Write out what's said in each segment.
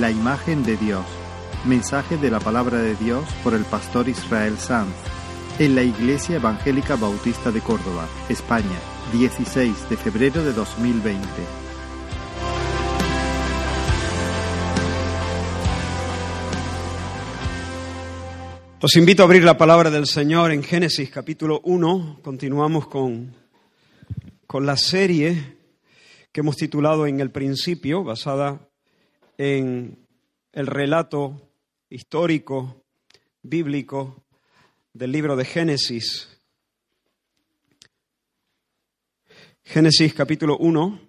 La imagen de Dios. Mensaje de la palabra de Dios por el pastor Israel Sanz en la Iglesia Evangélica Bautista de Córdoba, España, 16 de febrero de 2020. Os invito a abrir la palabra del Señor en Génesis capítulo 1. Continuamos con, con la serie que hemos titulado En el principio, basada en el relato histórico, bíblico del libro de Génesis. Génesis capítulo 1.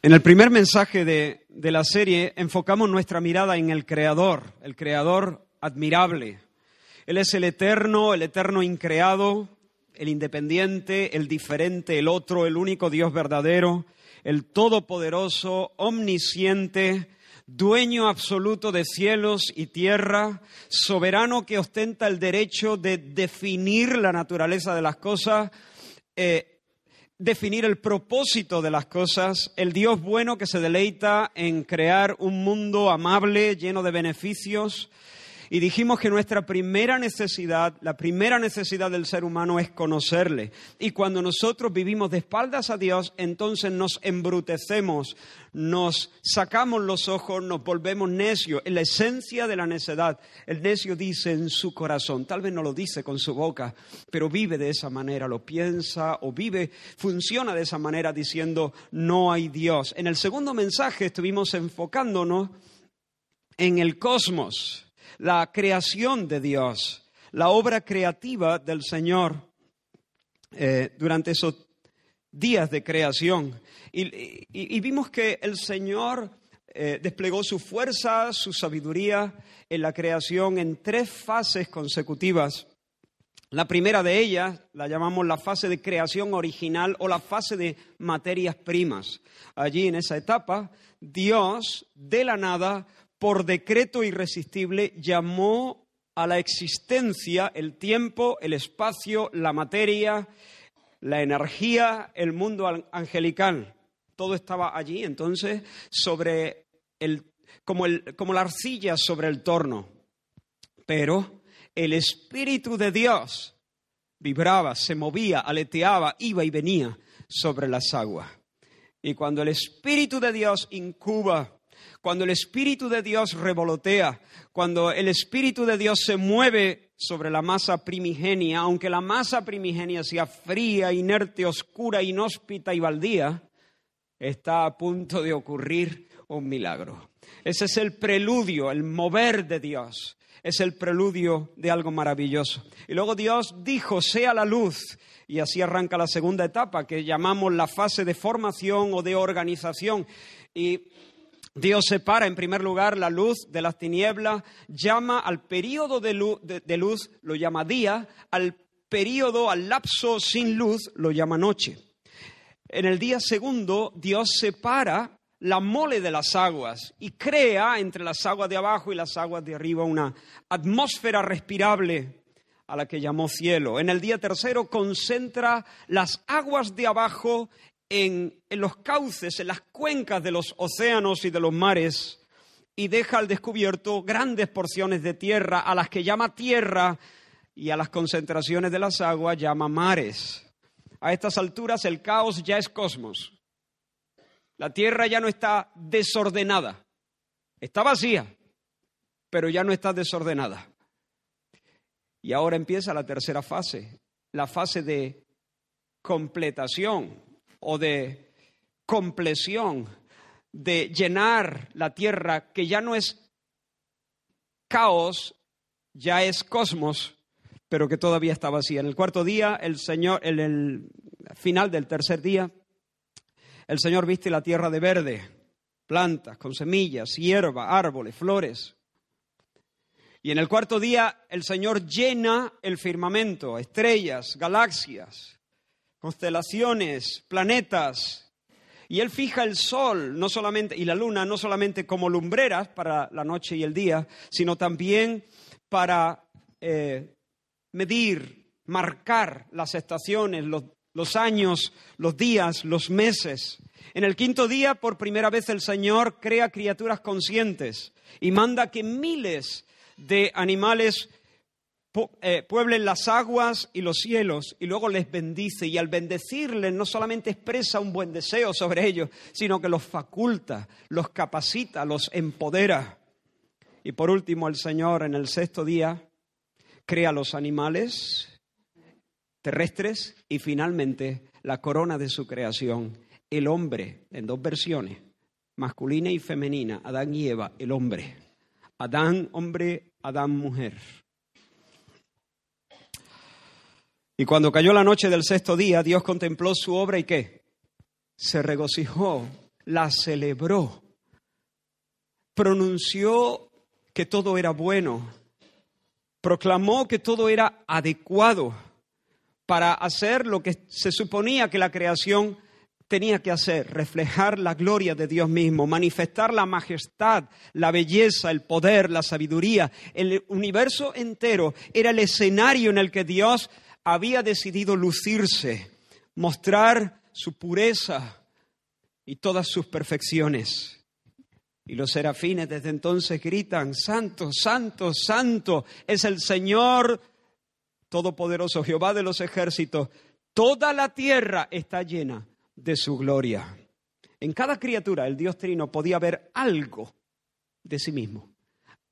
En el primer mensaje de, de, la serie enfocamos nuestra mirada en el Creador, el Creador admirable. Él es el eterno, el eterno increado, el independiente, el diferente, el otro, el único Dios verdadero, el todopoderoso, omnisciente, dueño absoluto de cielos y tierra, soberano que ostenta el derecho de definir la naturaleza de las cosas, eh, definir el propósito de las cosas, el Dios bueno que se deleita en crear un mundo amable, lleno de beneficios, y dijimos que nuestra primera necesidad, la primera necesidad del ser humano es conocerle. Y cuando nosotros vivimos de espaldas a Dios, entonces nos embrutecemos, nos sacamos los ojos, nos volvemos necios. Es la esencia de la necedad. El necio dice en su corazón, tal vez no lo dice con su boca, pero vive de esa manera, lo piensa o vive, funciona de esa manera diciendo, no hay Dios. En el segundo mensaje estuvimos enfocándonos en el cosmos la creación de Dios, la obra creativa del Señor eh, durante esos días de creación. Y, vimos que el Señor eh, desplegó su fuerza, su sabiduría en la creación en tres fases consecutivas. La primera de ellas la llamamos la fase de creación original o la fase de materias primas. Allí en esa etapa, Dios de la nada por decreto irresistible, llamó a la existencia el tiempo, el espacio, la materia, la energía, el mundo angelical. Todo estaba allí, entonces, sobre el, como, el, como la arcilla sobre el torno. Pero el Espíritu de Dios vibraba, se movía, aleteaba, iba y venía sobre las aguas. Y cuando el Espíritu de Dios incuba cuando el Espíritu de Dios revolotea, cuando el Espíritu de Dios se mueve sobre la masa primigenia, aunque la masa primigenia sea fría, inerte, oscura, inhóspita y baldía, está a punto de ocurrir un milagro. Ese es el preludio, el mover de Dios. Es el preludio de algo maravilloso. Y luego Dios dijo, sea la luz. Y así arranca la segunda etapa, que llamamos la fase de formación o de organización. Y Dios separa en primer lugar la luz de las tinieblas, llama al periodo de luz, lo llama día, al periodo, al lapso sin luz, lo llama noche. En el día segundo, Dios separa la mole de las aguas y crea entre las aguas de abajo y las aguas de arriba una atmósfera respirable a la que llamó cielo. En el día tercero concentra las aguas de abajo en, los cauces, en las cuencas de los océanos y de los mares, y deja al descubierto grandes porciones de tierra, a las que llama tierra, y a las concentraciones de las aguas llama mares. A estas alturas el caos ya es cosmos. La tierra ya no está desordenada, está vacía, pero ya no está desordenada. Y ahora empieza la tercera fase, la fase de completación, o de compleción, de llenar la tierra, que ya no es caos, ya es cosmos, pero que todavía está vacía. En el cuarto día, el Señor, en el final del tercer día, el Señor viste la tierra de verde, plantas con semillas, hierba, árboles, flores. Y en el cuarto día el Señor llena el firmamento, estrellas, galaxias, constelaciones, planetas. Y él fija el sol no solamente, y la luna no solamente como lumbreras para la noche y el día, sino también para eh, medir, marcar las estaciones, los, los años, los días, los meses. En el quinto día, por primera vez, el Señor crea criaturas conscientes y manda que miles de animales pueblen las aguas y los cielos y luego les bendice y al bendecirles no solamente expresa un buen deseo sobre ellos, sino que los faculta, los capacita, los empodera. Y por último, el Señor en el sexto día crea los animales terrestres y finalmente la corona de su creación, el hombre, en dos versiones, masculina y femenina, Adán y Eva, el hombre. Adán hombre, Adán mujer. Y cuando cayó la noche del sexto día, Dios contempló su obra y qué? Se regocijó, la celebró, pronunció que todo era bueno, proclamó que todo era adecuado para hacer lo que se suponía que la creación tenía que hacer, reflejar la gloria de Dios mismo, manifestar la majestad, la belleza, el poder, la sabiduría. El universo entero era el escenario en el que Dios había decidido lucirse, mostrar su pureza y todas sus perfecciones. Y los serafines desde entonces gritan, Santo, Santo, Santo, es el Señor Todopoderoso, Jehová de los ejércitos. Toda la tierra está llena de su gloria. En cada criatura el Dios Trino podía ver algo de sí mismo,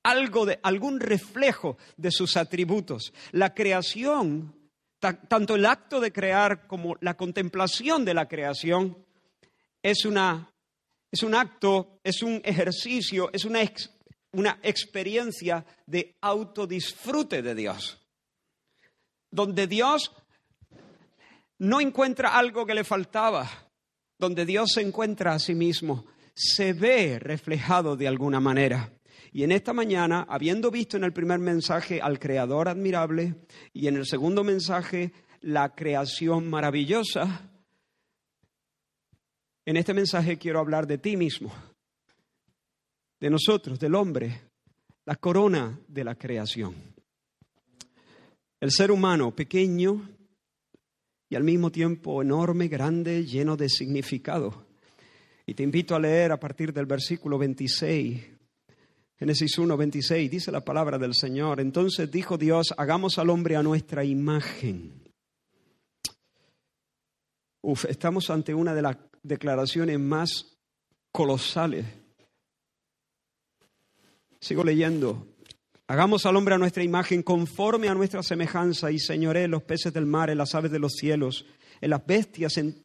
algo de algún reflejo de sus atributos. La creación tanto el acto de crear como la contemplación de la creación es, una, es un acto, es un ejercicio, es una, una experiencia de autodisfrute de Dios, donde Dios no encuentra algo que le faltaba, donde Dios se encuentra a sí mismo, se ve reflejado de alguna manera. Y en esta mañana, habiendo visto en el primer mensaje al Creador admirable y en el segundo mensaje la creación maravillosa, en este mensaje quiero hablar de ti mismo, de nosotros, del hombre, la corona de la creación. El ser humano pequeño y al mismo tiempo enorme, grande, lleno de significado. Y te invito a leer a partir del versículo 26 Génesis 1, 26 dice la palabra del Señor. Entonces dijo Dios, hagamos al hombre a nuestra imagen. Uf, estamos ante una de las declaraciones más colosales. Sigo leyendo. Hagamos al hombre a nuestra imagen conforme a nuestra semejanza y señoré los peces del mar, en las aves de los cielos, en las bestias, en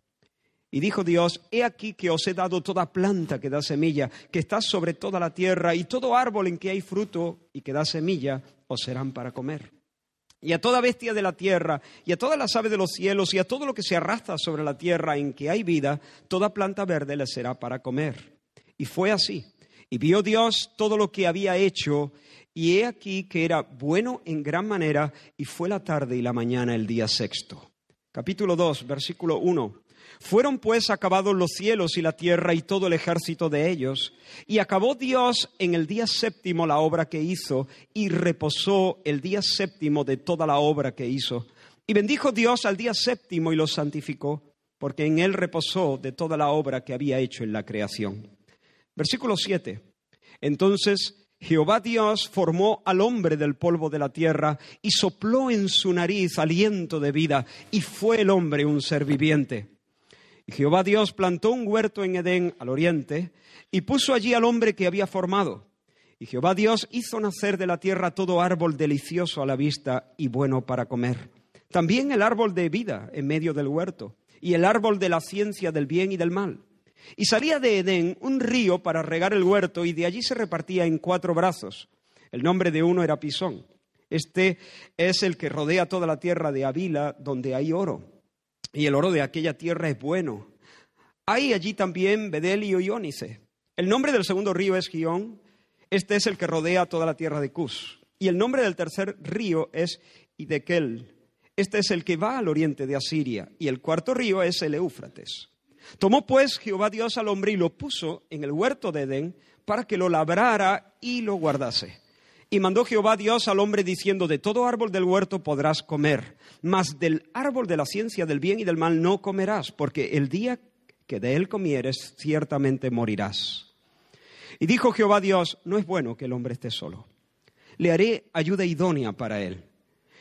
Y dijo Dios, he aquí que os he dado toda planta que da semilla, que está sobre toda la tierra, y todo árbol en que hay fruto y que da semilla, os serán para comer. Y a toda bestia de la tierra, y a todas las aves de los cielos, y a todo lo que se arrastra sobre la tierra en que hay vida, toda planta verde le será para comer. Y fue así. Y vio Dios todo lo que había hecho, y he aquí que era bueno en gran manera, y fue la tarde y la mañana el día sexto. Capítulo 2, versículo 1. Fueron pues acabados los cielos y la tierra y todo el ejército de ellos, y acabó Dios en el día séptimo la obra que hizo, y reposó el día séptimo de toda la obra que hizo. Y bendijo Dios al día séptimo y lo santificó, porque en él reposó de toda la obra que había hecho en la creación. Versículo 7. Entonces Jehová Dios formó al hombre del polvo de la tierra y sopló en su nariz aliento de vida, y fue el hombre un ser viviente. Jehová Dios plantó un huerto en Edén al oriente y puso allí al hombre que había formado. Y Jehová Dios hizo nacer de la tierra todo árbol delicioso a la vista y bueno para comer. También el árbol de vida en medio del huerto y el árbol de la ciencia del bien y del mal. Y salía de Edén un río para regar el huerto y de allí se repartía en cuatro brazos. El nombre de uno era Pisón. Este es el que rodea toda la tierra de Avila donde hay oro y el oro de aquella tierra es bueno. Hay allí también bedelio y ónice. El nombre del segundo río es Gión, Este es el que rodea toda la tierra de Cus. Y el nombre del tercer río es Idekel. Este es el que va al oriente de Asiria. Y el cuarto río es el Éufrates. Tomó pues Jehová Dios al hombre y lo puso en el huerto de Edén para que lo labrara y lo guardase. Y mandó Jehová Dios al hombre diciendo, de todo árbol del huerto podrás comer, mas del árbol de la ciencia del bien y del mal no comerás, porque el día que de él comieres ciertamente morirás. Y dijo Jehová Dios, no es bueno que el hombre esté solo. Le haré ayuda idónea para él.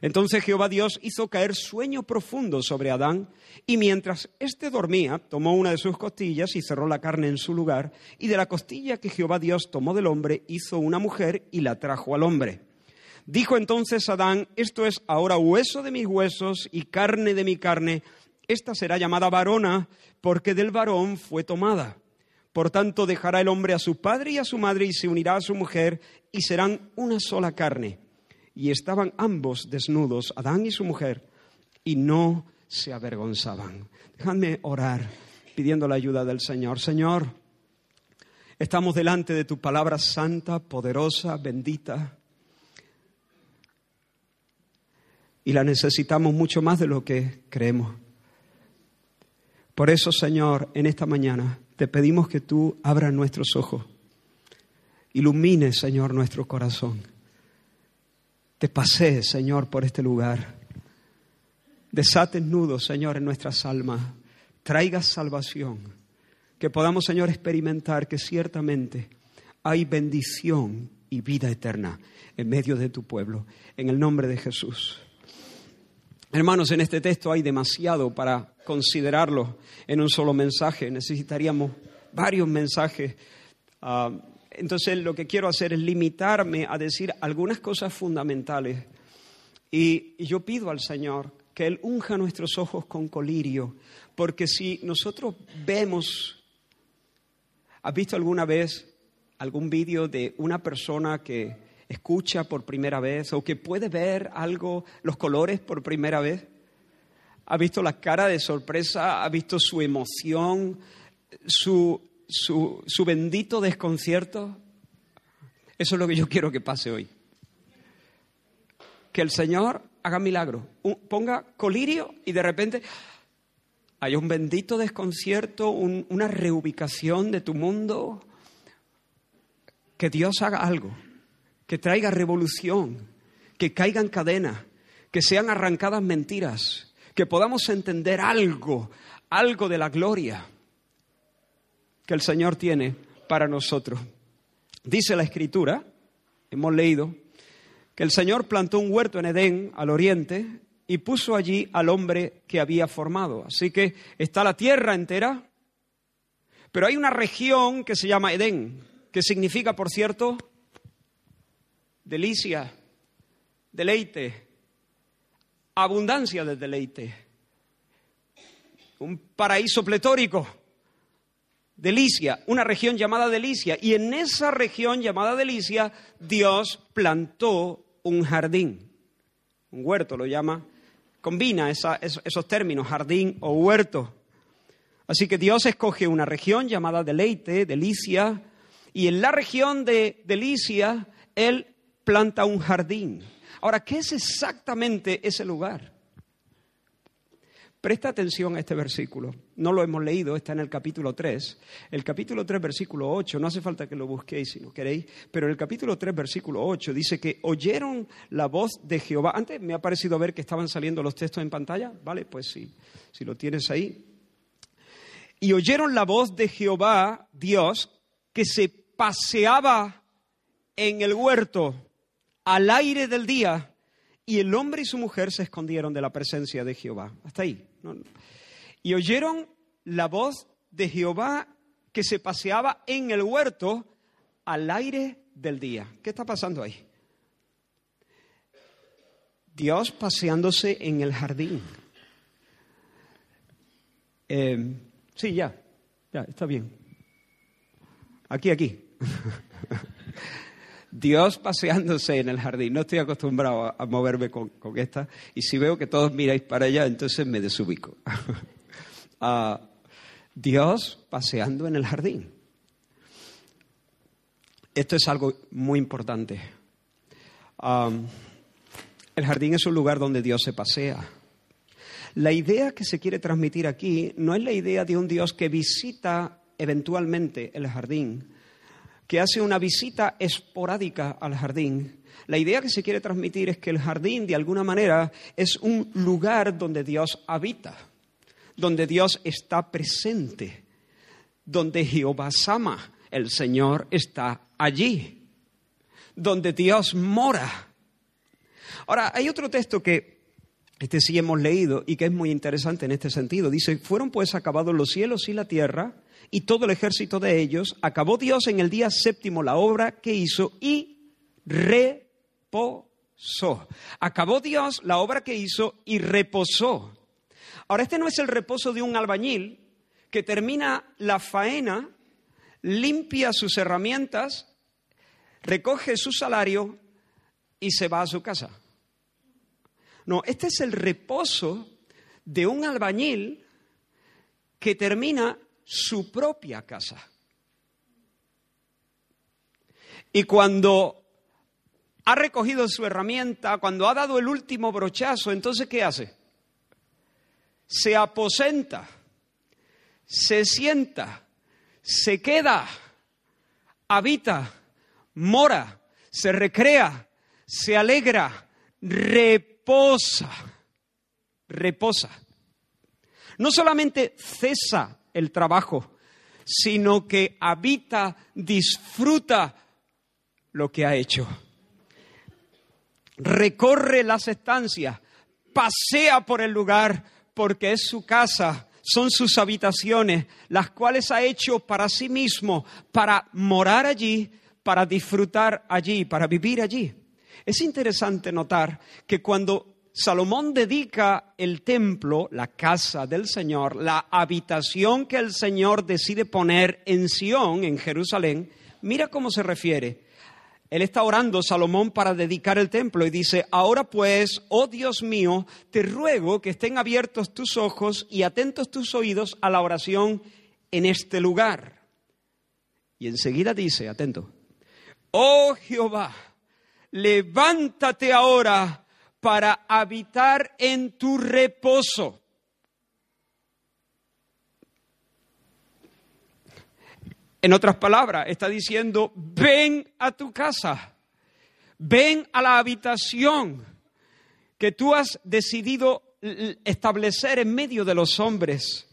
Entonces Jehová Dios hizo caer sueño profundo sobre Adán, y mientras éste dormía, tomó una de sus costillas y cerró la carne en su lugar, y de la costilla que Jehová Dios tomó del hombre, hizo una mujer y la trajo al hombre. Dijo entonces Adán, esto es ahora hueso de mis huesos y carne de mi carne, esta será llamada varona, porque del varón fue tomada. Por tanto, dejará el hombre a su padre y a su madre y se unirá a su mujer, y serán una sola carne y estaban ambos desnudos, Adán y su mujer, y no se avergonzaban. Déjame orar pidiendo la ayuda del Señor. Señor, estamos delante de tu palabra santa, poderosa, bendita, y la necesitamos mucho más de lo que creemos. Por eso, Señor, en esta mañana te pedimos que tú abras nuestros ojos, ilumines, Señor, nuestro corazón te pasé, Señor, por este lugar. Desates nudos, Señor, en nuestras almas. Traigas salvación. Que podamos, Señor, experimentar que ciertamente hay bendición y vida eterna en medio de tu pueblo. En el nombre de Jesús. Hermanos, en este texto hay demasiado para considerarlo en un solo mensaje. Necesitaríamos varios mensajes. Ah, entonces lo que quiero hacer es limitarme a decir algunas cosas fundamentales. Y, yo pido al Señor que Él unja nuestros ojos con colirio, porque si nosotros vemos, ¿has visto alguna vez algún vídeo de una persona que escucha por primera vez o que puede ver algo, los colores por primera vez? ¿Ha visto la cara de sorpresa? ¿Ha visto su emoción? Su, su, bendito desconcierto, eso es lo que yo quiero que pase hoy. Que el Señor haga milagro, ponga colirio y de repente hay un bendito desconcierto, una reubicación de tu mundo. Que Dios haga algo, que traiga revolución, que caigan cadenas, que sean arrancadas mentiras, que podamos entender algo, algo de la gloria que el Señor tiene para nosotros. Dice la Escritura, hemos leído, que el Señor plantó un huerto en Edén, al oriente, y puso allí al hombre que había formado. Así que está la tierra entera, pero hay una región que se llama Edén, que significa, por cierto, delicia, deleite, abundancia de deleite, un paraíso pletórico. Delicia, una región llamada Delicia. Y en esa región llamada Delicia, Dios plantó un jardín. Un huerto lo llama. Combina esos términos, jardín o huerto. Así que Dios escoge una región llamada Deleite, Delicia, y en la región de Delicia, Él planta un jardín. Ahora, ¿qué es exactamente ese lugar? Presta atención a este versículo. No lo hemos leído, está en el capítulo 3. El capítulo 3, versículo 8, no hace falta que lo busquéis si no queréis, pero el capítulo 3, versículo 8 dice que oyeron la voz de Jehová. Antes me ha parecido ver que estaban saliendo los textos en pantalla, ¿vale? Pues sí, si lo tienes ahí. Y oyeron la voz de Jehová, Dios, que se paseaba en el huerto al aire del día y el hombre y su mujer se escondieron de la presencia de Jehová. Hasta ahí. Y oyeron la voz de Jehová que se paseaba en el huerto al aire del día. ¿Qué está pasando ahí? Dios paseándose en el jardín. Eh, sí, ya, ya, está bien. Aquí, aquí. Dios paseándose en el jardín. No estoy acostumbrado a, moverme con, esta. Y si veo que todos miráis para allá, entonces me desubico. Ah, Dios paseando en el jardín. Esto es algo muy importante. el jardín es un lugar donde Dios se pasea. La idea que se quiere transmitir aquí no es la idea de un Dios que visita eventualmente el jardín, que hace una visita esporádica al jardín. La idea que se quiere transmitir es que el jardín, de alguna manera, es un lugar donde Dios habita, donde Dios está presente, donde Jehová Sama, el Señor, está allí, donde Dios mora. Ahora, hay otro texto que este sí hemos leído y que es muy interesante en este sentido. Dice, fueron pues acabados los cielos y la tierra y todo el ejército de ellos, acabó Dios en el día séptimo la obra que hizo y reposó. Acabó Dios la obra que hizo y reposó. Ahora, este no es el reposo de un albañil que termina la faena, limpia sus herramientas, recoge su salario y se va a su casa. No, este es el reposo de un albañil que termina su propia casa. Y cuando ha recogido su herramienta, cuando ha dado el último brochazo, entonces ¿qué hace? Se aposenta, se sienta, se queda, habita, mora, se recrea, se alegra, reposa, reposa. No solamente cesa el trabajo, sino que habita, disfruta lo que ha hecho. Recorre las estancias, pasea por el lugar porque es su casa, son sus habitaciones, las cuales ha hecho para sí mismo, para morar allí, para disfrutar allí, para vivir allí. Es interesante notar que cuando Salomón dedica el templo, la casa del Señor, la habitación que el Señor decide poner en Sión, en Jerusalén. Mira cómo se refiere. Él está orando, Salomón, para dedicar el templo y dice, ahora pues, oh Dios mío, te ruego que estén abiertos tus ojos y atentos tus oídos a la oración en este lugar. Y enseguida dice, atento, oh Jehová, levántate ahora para habitar en tu reposo. En otras palabras, está diciendo, ven a tu casa, ven a la habitación que tú has decidido establecer en medio de los hombres,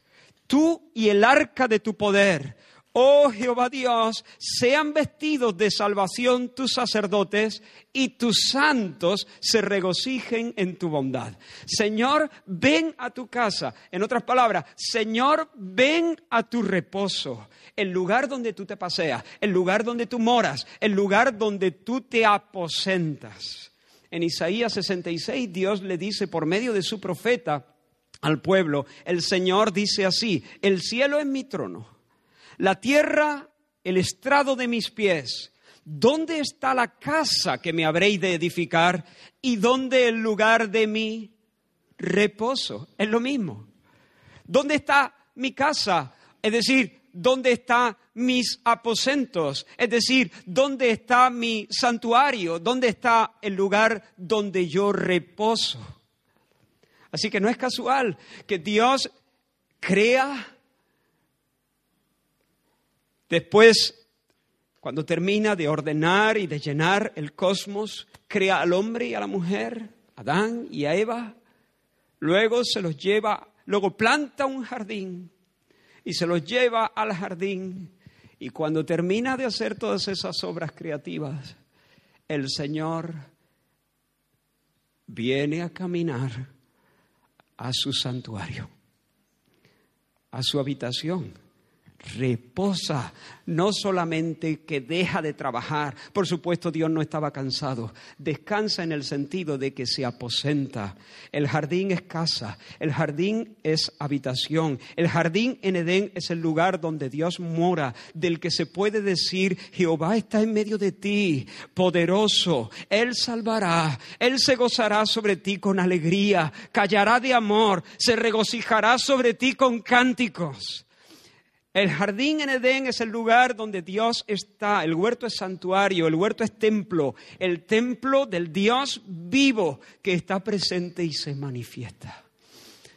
tú y el arca de tu poder, Oh Jehová Dios, sean vestidos de salvación tus sacerdotes y tus santos se regocijen en tu bondad. Señor, ven a tu casa. En otras palabras, Señor, ven a tu reposo. El lugar donde tú te paseas, el lugar donde tú moras, el lugar donde tú te aposentas. En Isaías 66 Dios le dice por medio de su profeta al pueblo, el Señor dice así, el cielo es mi trono la tierra, el estrado de mis pies. ¿Dónde está la casa que me habréis de edificar y dónde el lugar de mi reposo? Es lo mismo. ¿Dónde está mi casa? Es decir, ¿dónde están mis aposentos? Es decir, ¿dónde está mi santuario? ¿Dónde está el lugar donde yo reposo? Así que no es casual que Dios crea Después, cuando termina de ordenar y de llenar el cosmos, crea al hombre y a la mujer, Adán y a Eva, luego se los lleva, luego planta un jardín y se los lleva al jardín. Y cuando termina de hacer todas esas obras creativas, el Señor viene a caminar a su santuario, a su habitación reposa, no solamente que deja de trabajar, por supuesto Dios no estaba cansado, descansa en el sentido de que se aposenta. El jardín es casa, el jardín es habitación, el jardín en Edén es el lugar donde Dios mora, del que se puede decir, Jehová está en medio de ti, poderoso, Él salvará, Él se gozará sobre ti con alegría, callará de amor, se regocijará sobre ti con cánticos. El jardín en Edén es el lugar donde Dios está. El huerto es santuario, el huerto es templo, el templo del Dios vivo que está presente y se manifiesta.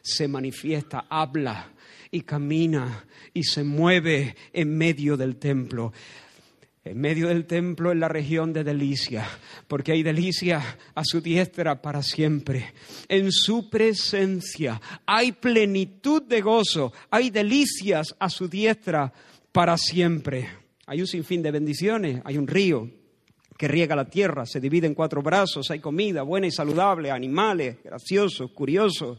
Se manifiesta, habla y camina y se mueve en medio del templo en medio del templo en la región de delicia, porque hay delicia a su diestra para siempre. En su presencia hay plenitud de gozo, hay delicias a su diestra para siempre. Hay un sinfín de bendiciones, hay un río que riega la tierra, se divide en cuatro brazos, hay comida buena y saludable, animales graciosos, curiosos,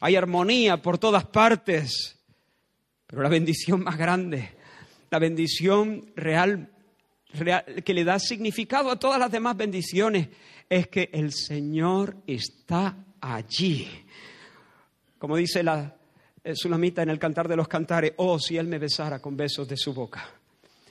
hay armonía por todas partes, pero la bendición más grande, la bendición real que le da significado a todas las demás bendiciones es que el Señor está allí. Como dice la Sulamita en el Cantar de los Cantares, oh, si Él me besara con besos de su boca.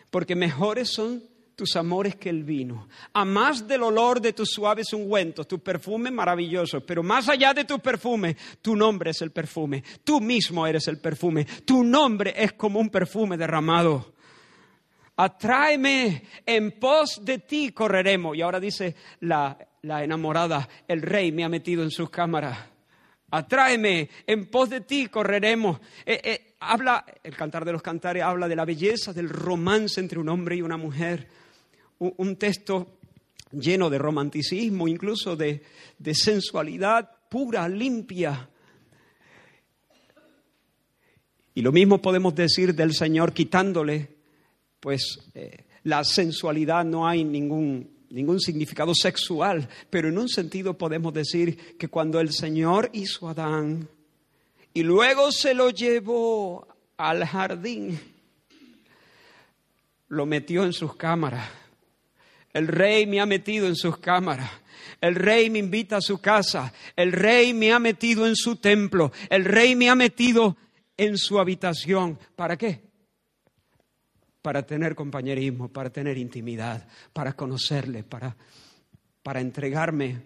Porque mejores son tus amores que el vino, a más del olor de tus suaves ungüentos, tus perfumes maravillosos, pero más allá de tus perfumes, tu nombre es el perfume, tú mismo eres el perfume, tu nombre es como un perfume derramado. Atráeme, en pos de ti correremos. Y ahora dice la, enamorada, el rey me ha metido en sus cámaras. Atráeme, en pos de ti correremos. Eh, eh, habla, el cantar de los cantares habla de la belleza del romance entre un hombre y una mujer. Un, texto lleno de romanticismo, incluso de, sensualidad pura, limpia. Y lo mismo podemos decir del Señor quitándole pues eh, la sensualidad no hay ningún, ningún significado sexual, pero en un sentido podemos decir que cuando el Señor hizo a Adán y luego se lo llevó al jardín, lo metió en sus cámaras. El rey me ha metido en sus cámaras. El rey me invita a su casa. El rey me ha metido en su templo. El rey me ha metido en su habitación. ¿Para qué? Para tener compañerismo, para tener intimidad, para conocerle, para, para entregarme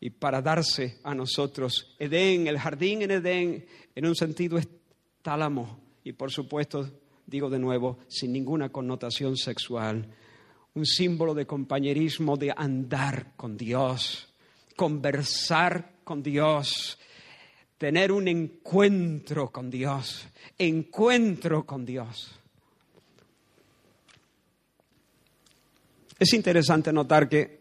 y para darse a nosotros. Edén, el jardín en Edén, en un sentido es tálamo y por supuesto, digo de nuevo, sin ninguna connotación sexual, un símbolo de compañerismo, de andar con Dios, conversar con Dios, tener un encuentro con Dios, encuentro con Dios. Es interesante notar que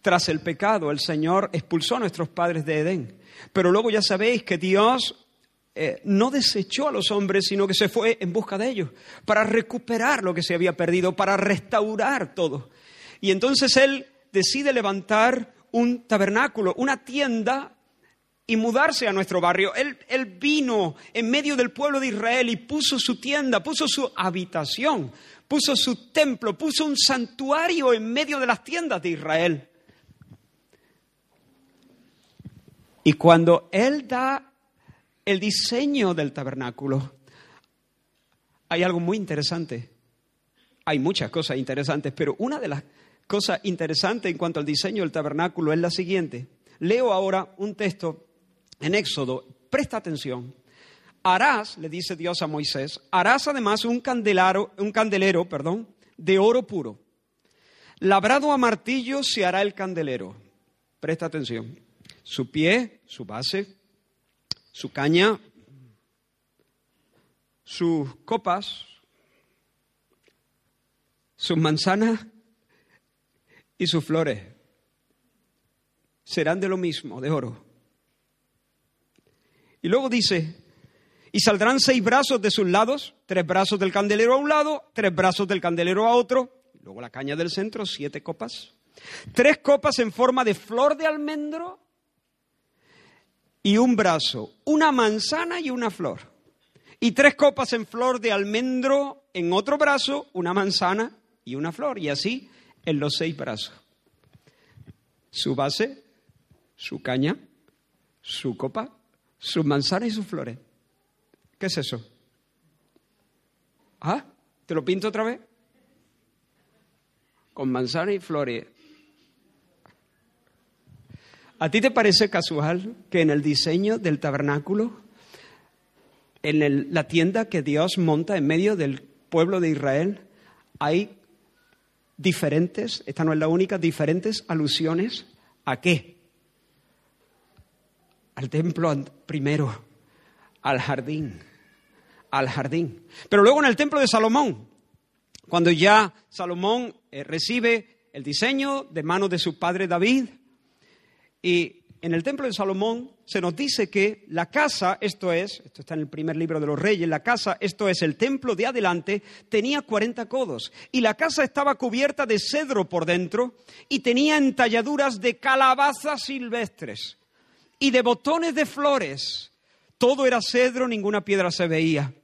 tras el pecado el Señor expulsó a nuestros padres de Edén. Pero luego ya sabéis que Dios eh, no desechó a los hombres, sino que se fue en busca de ellos, para recuperar lo que se había perdido, para restaurar todo. Y entonces Él decide levantar un tabernáculo, una tienda y mudarse a nuestro barrio. Él, él, vino en medio del pueblo de Israel y puso su tienda, puso su habitación puso su templo, puso un santuario en medio de las tiendas de Israel. Y cuando Él da el diseño del tabernáculo, hay algo muy interesante. Hay muchas cosas interesantes, pero una de las cosas interesantes en cuanto al diseño del tabernáculo es la siguiente. Leo ahora un texto en Éxodo. Presta atención harás, le dice Dios a Moisés, harás además un, candelero, un candelero perdón, de oro puro. Labrado a martillo se hará el candelero. Presta atención. Su pie, su base, su caña, sus copas, sus manzanas y sus flores serán de lo mismo, de oro. Y luego dice, y saldrán seis brazos de sus lados, tres brazos del candelero a un lado, tres brazos del candelero a otro, luego la caña del centro, siete copas, tres copas en forma de flor de almendro y un brazo, una manzana y una flor. y tres copas en flor de almendro en otro brazo, una manzana y una flor, y así en los seis brazos. Su base, su caña, su copa, sus manzanas y sus flores. ¿Qué es eso? ¿Ah? ¿Te lo pinto otra vez? Con manzanas y flores. ¿A ti te parece casual que en el diseño del tabernáculo, en la tienda que Dios monta en medio del pueblo de Israel, hay diferentes, esta no es la única, diferentes alusiones a qué? Al templo primero, al jardín, al jardín. Pero luego en el templo de Salomón, cuando ya Salomón eh, recibe el diseño de manos de su padre David, y en el templo de Salomón se nos dice que la casa, esto es, esto está en el primer libro de los reyes, la casa, esto es el templo de adelante, tenía 40 codos y la casa estaba cubierta de cedro por dentro y tenía entalladuras de calabazas silvestres y de botones de flores. Todo era cedro, ninguna piedra se veía.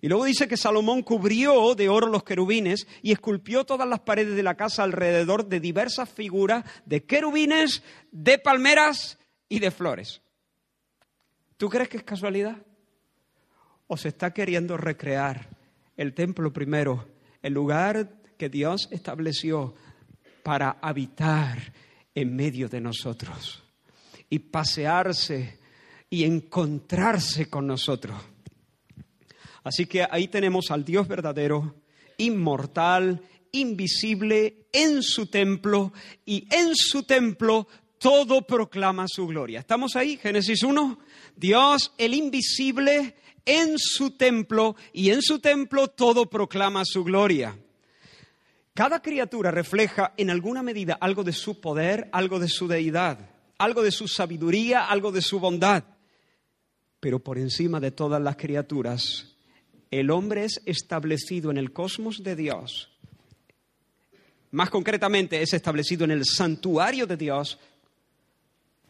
Y luego dice que Salomón cubrió de oro los querubines y esculpió todas las paredes de la casa alrededor de diversas figuras de querubines, de palmeras y de flores. ¿Tú crees que es casualidad? ¿O se está queriendo recrear el templo primero, el lugar que Dios estableció para habitar en medio de nosotros y pasearse y encontrarse con nosotros? Así que ahí tenemos al Dios verdadero, inmortal, invisible, en su templo, y en su templo todo proclama su gloria. ¿Estamos ahí? Génesis 1. Dios, el invisible, en su templo, y en su templo todo proclama su gloria. Cada criatura refleja en alguna medida algo de su poder, algo de su deidad, algo de su sabiduría, algo de su bondad. Pero por encima de todas las criaturas el hombre es establecido en el cosmos de Dios. Más concretamente, es establecido en el santuario de Dios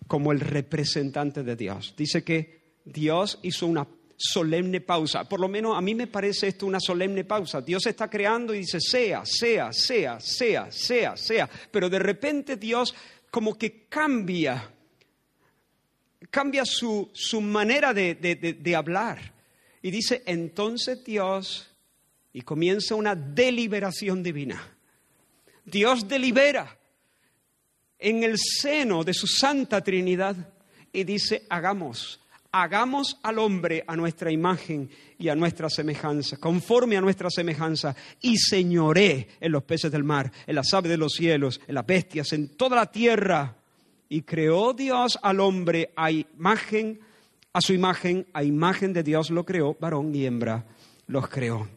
como el representante de Dios. Dice que Dios hizo una solemne pausa. Por lo menos a mí me parece esto una solemne pausa. Dios está creando y dice, sea, sea, sea, sea, sea, sea. Pero de repente Dios como que cambia, cambia su, manera de, de hablar. Y dice, entonces Dios, y comienza una deliberación divina. Dios delibera en el seno de su Santa Trinidad y dice, hagamos, hagamos al hombre a nuestra imagen y a nuestra semejanza, conforme a nuestra semejanza, y señoré en los peces del mar, en las aves de los cielos, en las bestias, en toda la tierra. Y creó Dios al hombre a imagen a su imagen, a imagen de Dios lo creó, varón y hembra los creó.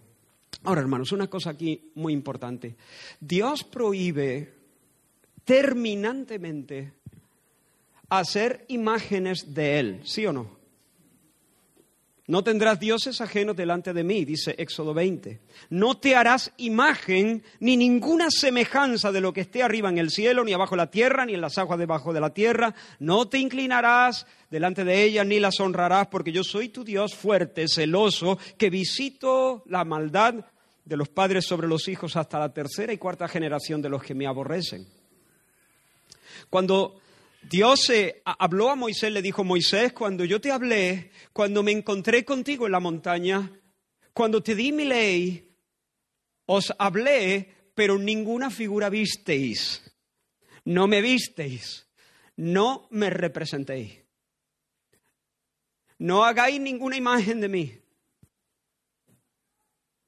Ahora, hermanos, una cosa aquí muy importante. Dios prohíbe terminantemente hacer imágenes de Él, ¿sí o no? No tendrás dioses ajenos delante de mí, dice Éxodo 20. No te harás imagen ni ninguna semejanza de lo que esté arriba en el cielo, ni abajo la tierra, ni en las aguas debajo de la tierra. No te inclinarás delante de ellas, ni las honrarás, porque yo soy tu Dios fuerte, celoso, que visito la maldad de los padres sobre los hijos hasta la tercera y cuarta generación de los que me aborrecen. Cuando Dios habló a Moisés, le dijo, Moisés, cuando yo te hablé, cuando me encontré contigo en la montaña, cuando te di mi ley, os hablé, pero ninguna figura visteis. No me visteis. No me representéis. No hagáis ninguna imagen de mí.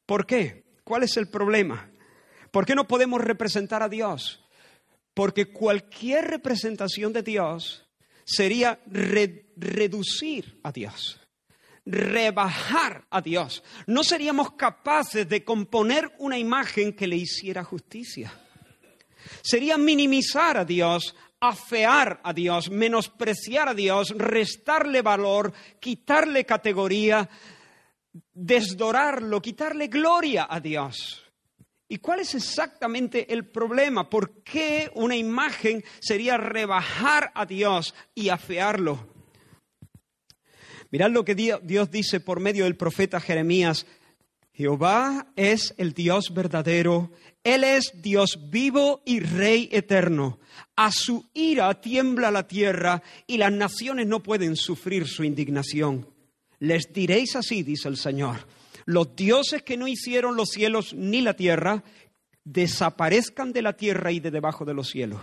¿Por qué? ¿Cuál es el problema? ¿Por qué no podemos representar a Dios? Porque cualquier representación de Dios sería reducir a Dios, rebajar a Dios. No seríamos capaces de componer una imagen que le hiciera justicia. Sería minimizar a Dios, afear a Dios, menospreciar a Dios, restarle valor, quitarle categoría, desdorarlo, quitarle gloria a Dios. ¿Y cuál es exactamente el problema? ¿Por qué una imagen sería rebajar a Dios y afearlo? Mirad lo que Dios dice por medio del profeta Jeremías. Jehová es el Dios verdadero, Él es Dios vivo y Rey eterno. A su ira tiembla la tierra y las naciones no pueden sufrir su indignación. Les diréis así, dice el Señor, los dioses que no hicieron los cielos ni la tierra, desaparezcan de la tierra y de debajo de los cielos.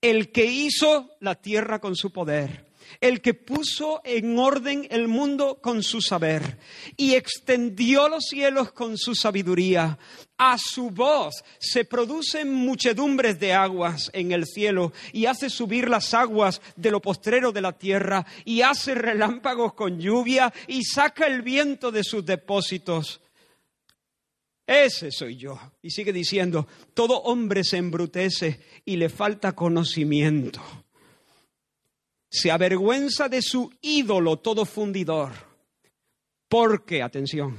El que hizo la tierra con su poder, el que puso en orden el mundo con su saber y extendió los cielos con su sabiduría. A su voz se producen muchedumbres de aguas en el cielo y hace subir las aguas de lo postrero de la tierra y hace relámpagos con lluvia y saca el viento de sus depósitos. Ese soy yo. Y sigue diciendo, todo hombre se embrutece y le falta conocimiento se avergüenza de su ídolo todo fundidor. Porque, atención,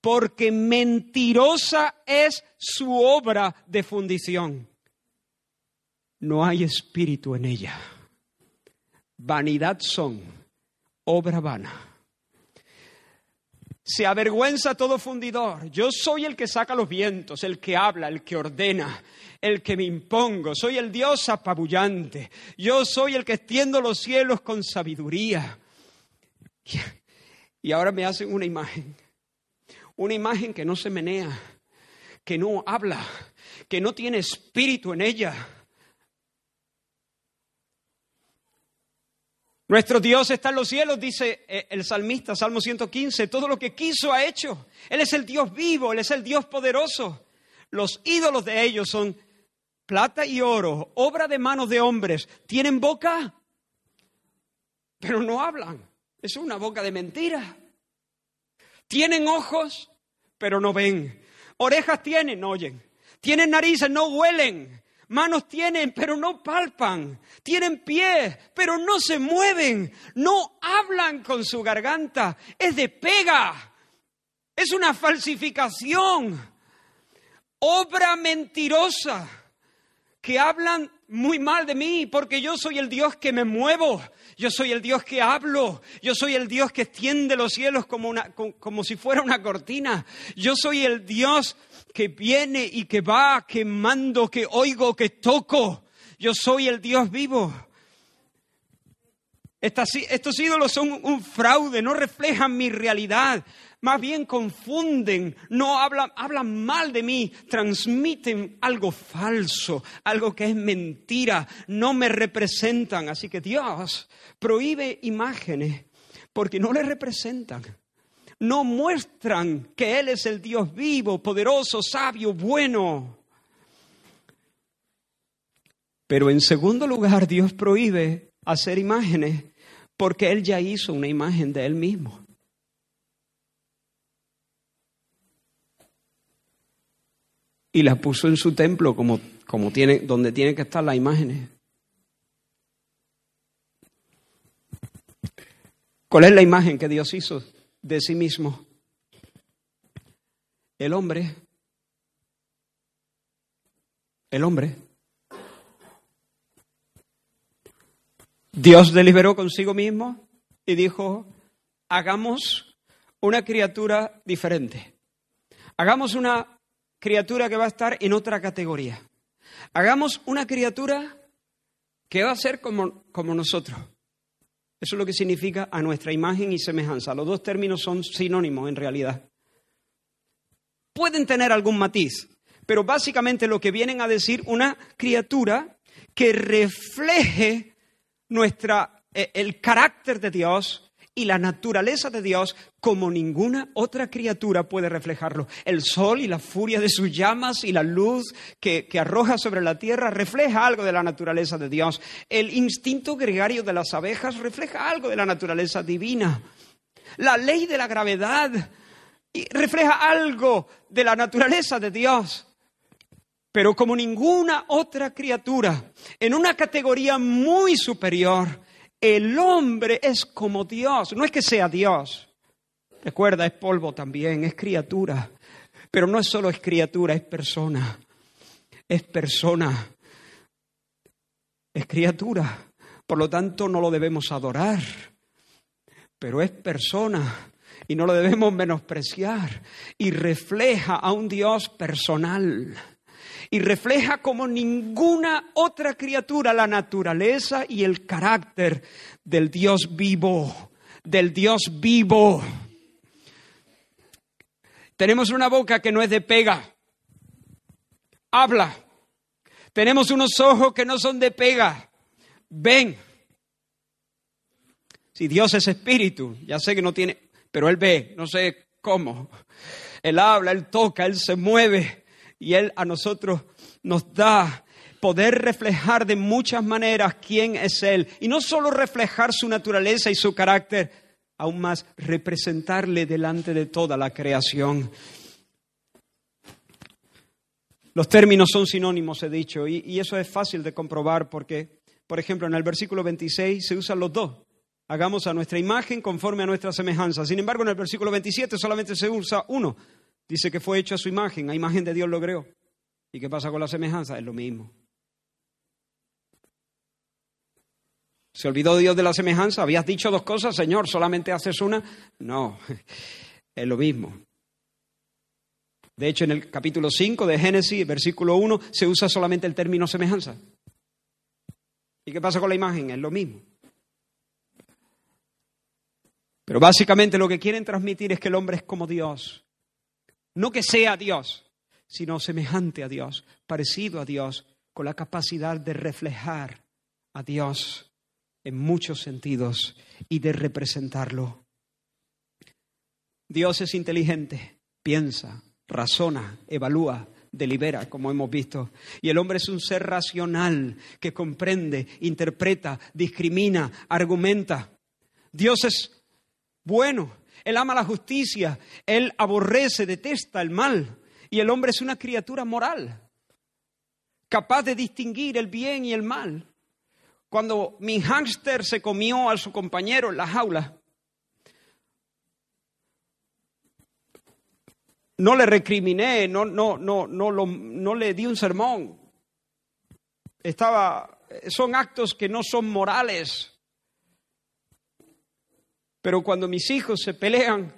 porque mentirosa es su obra de fundición. No hay espíritu en ella. Vanidad son, obra vana. Se avergüenza todo fundidor. Yo soy el que saca los vientos, el que habla, el que ordena, el que me impongo. Soy el Dios apabullante. Yo soy el que extiendo los cielos con sabiduría. Y ahora me hacen una imagen. Una imagen que no se menea, que no habla, que no tiene espíritu en ella Nuestro Dios está en los cielos, dice eh, el salmista, Salmo 115, todo lo que quiso ha hecho. Él es el Dios vivo, Él es el Dios poderoso. Los ídolos de ellos son plata y oro, obra de manos de hombres. Tienen boca, pero no hablan. Es una boca de mentira. Tienen ojos, pero no ven. Orejas tienen, no oyen. Tienen narices, no huelen. Manos tienen, pero no palpan. Tienen pies, pero no se mueven. No hablan con su garganta. Es de pega. Es una falsificación. Obra mentirosa. Que hablan muy mal de mí porque yo soy el Dios que me muevo. Yo soy el Dios que hablo. Yo soy el Dios que extiende los cielos como, una, como si fuera una cortina. Yo soy el Dios que viene y que va, que mando, que oigo, que toco. Yo soy el Dios vivo. estos ídolos son un fraude, no reflejan mi realidad, más bien confunden, no hablan, hablan mal de mí, transmiten algo falso, algo que es mentira, no me representan. Así que Dios prohíbe imágenes porque no le representan no muestran que Él es el Dios vivo, poderoso, sabio, bueno. Pero en segundo lugar, Dios prohíbe hacer imágenes porque Él ya hizo una imagen de Él mismo. Y la puso en su templo como, como tiene, donde tienen que estar las imágenes. ¿Cuál es la imagen que Dios hizo? De sí mismo. El hombre, el hombre, Dios deliberó consigo mismo y dijo, hagamos una criatura diferente. Hagamos una criatura que va a estar en otra categoría. Hagamos una criatura que va a ser como, como nosotros. Eso es lo que significa a nuestra imagen y semejanza. Los dos términos son sinónimos en realidad. Pueden tener algún matiz, pero básicamente lo que vienen a decir una criatura que refleje nuestra, eh, el carácter de Dios y la naturaleza de Dios como ninguna otra criatura puede reflejarlo. El sol y la furia de sus llamas y la luz que, arroja sobre la tierra refleja algo de la naturaleza de Dios. El instinto gregario de las abejas refleja algo de la naturaleza divina. La ley de la gravedad refleja algo de la naturaleza de Dios. Pero como ninguna otra criatura, en una categoría muy superior, el hombre es como Dios, no es que sea Dios. Recuerda, es polvo también, es criatura. Pero no es solo es criatura, es persona. Es persona. Es criatura. Por lo tanto, no lo debemos adorar. pero es persona y no lo debemos menospreciar y refleja a un Dios personal y refleja como ninguna otra criatura la naturaleza y el carácter del Dios vivo, del Dios vivo. Tenemos una boca que no es de pega, habla. Tenemos unos ojos que no son de pega, ven. Si Dios es espíritu, ya sé que no tiene, pero Él ve, no sé cómo. Él habla, Él toca, Él se mueve y Él a nosotros nos da poder reflejar de muchas maneras quién es Él. Y no solo reflejar su naturaleza y su carácter, aún más representarle delante de toda la creación. Los términos son sinónimos, he dicho, y, y, eso es fácil de comprobar porque, por ejemplo, en el versículo 26 se usan los dos. Hagamos a nuestra imagen conforme a nuestra semejanza. Sin embargo, en el versículo 27 solamente se usa uno. Dice que fue hecho a su imagen, a imagen de Dios lo creó. ¿Y qué pasa con la semejanza? Es lo mismo. ¿Se olvidó Dios de la semejanza? ¿Habías dicho dos cosas, Señor? ¿Solamente haces una? No, es lo mismo. De hecho, en el capítulo 5 de Génesis, versículo 1, se usa solamente el término semejanza. ¿Y qué pasa con la imagen? Es lo mismo. Pero básicamente lo que quieren transmitir es que el hombre es como Dios. No que sea Dios, sino semejante a Dios, parecido a Dios, con la capacidad de reflejar a Dios en muchos sentidos y de representarlo. Dios es inteligente, piensa, razona, evalúa, delibera, como hemos visto. Y el hombre es un ser racional que comprende, interpreta, discrimina, argumenta. Dios es bueno, Él ama la justicia, Él aborrece, detesta el mal. Y el hombre es una criatura moral, capaz de distinguir el bien y el mal. Cuando mi hámster se comió a su compañero en la jaula, no le recriminé, no, no, no, no, no le di un sermón. Estaba, son actos que no son morales. Pero cuando mis hijos se pelean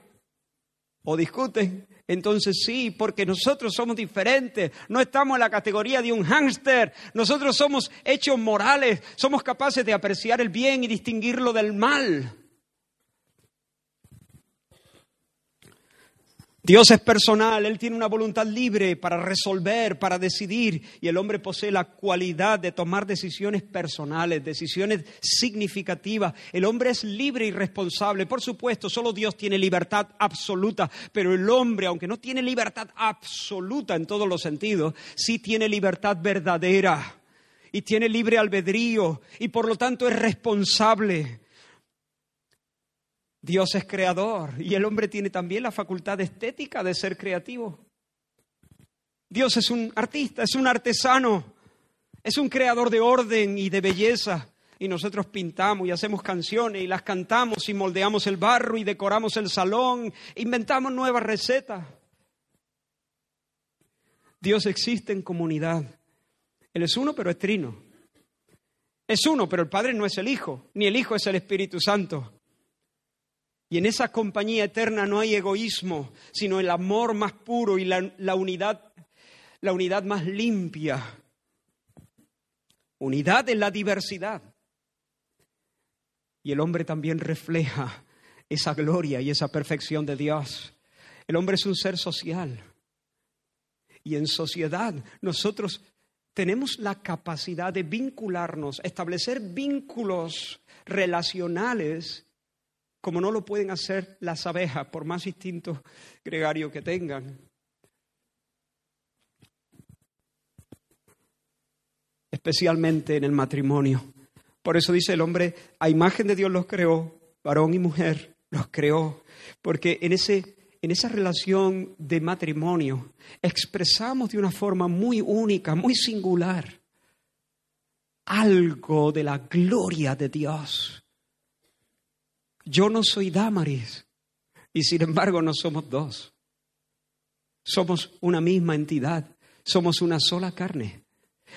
o discuten, entonces sí, porque nosotros somos diferentes, no estamos en la categoría de un hámster, nosotros somos hechos morales, somos capaces de apreciar el bien y distinguirlo del mal. Dios es personal, Él tiene una voluntad libre para resolver, para decidir, y el hombre posee la cualidad de tomar decisiones personales, decisiones significativas. El hombre es libre y responsable. Por supuesto, solo Dios tiene libertad absoluta, pero el hombre, aunque no tiene libertad absoluta en todos los sentidos, sí tiene libertad verdadera y tiene libre albedrío y por lo tanto es responsable. Dios es creador y el hombre tiene también la facultad estética de ser creativo. Dios es un artista, es un artesano, es un creador de orden y de belleza. Y nosotros pintamos y hacemos canciones y las cantamos y moldeamos el barro y decoramos el salón, inventamos nuevas recetas. Dios existe en comunidad. Él es uno, pero es trino. Es uno, pero el Padre no es el Hijo, ni el Hijo es el Espíritu Santo. Y en esa compañía eterna no hay egoísmo, sino el amor más puro y la, unidad, la unidad más limpia. Unidad en la diversidad. Y el hombre también refleja esa gloria y esa perfección de Dios. El hombre es un ser social. Y en sociedad nosotros tenemos la capacidad de vincularnos, establecer vínculos relacionales como no lo pueden hacer las abejas, por más instinto gregario que tengan. Especialmente en el matrimonio. Por eso dice el hombre, a imagen de Dios los creó, varón y mujer los creó, porque en, ese, en esa relación de matrimonio expresamos de una forma muy única, muy singular, algo de la gloria de Dios yo no soy Damaris y sin embargo no somos dos. Somos una misma entidad, somos una sola carne.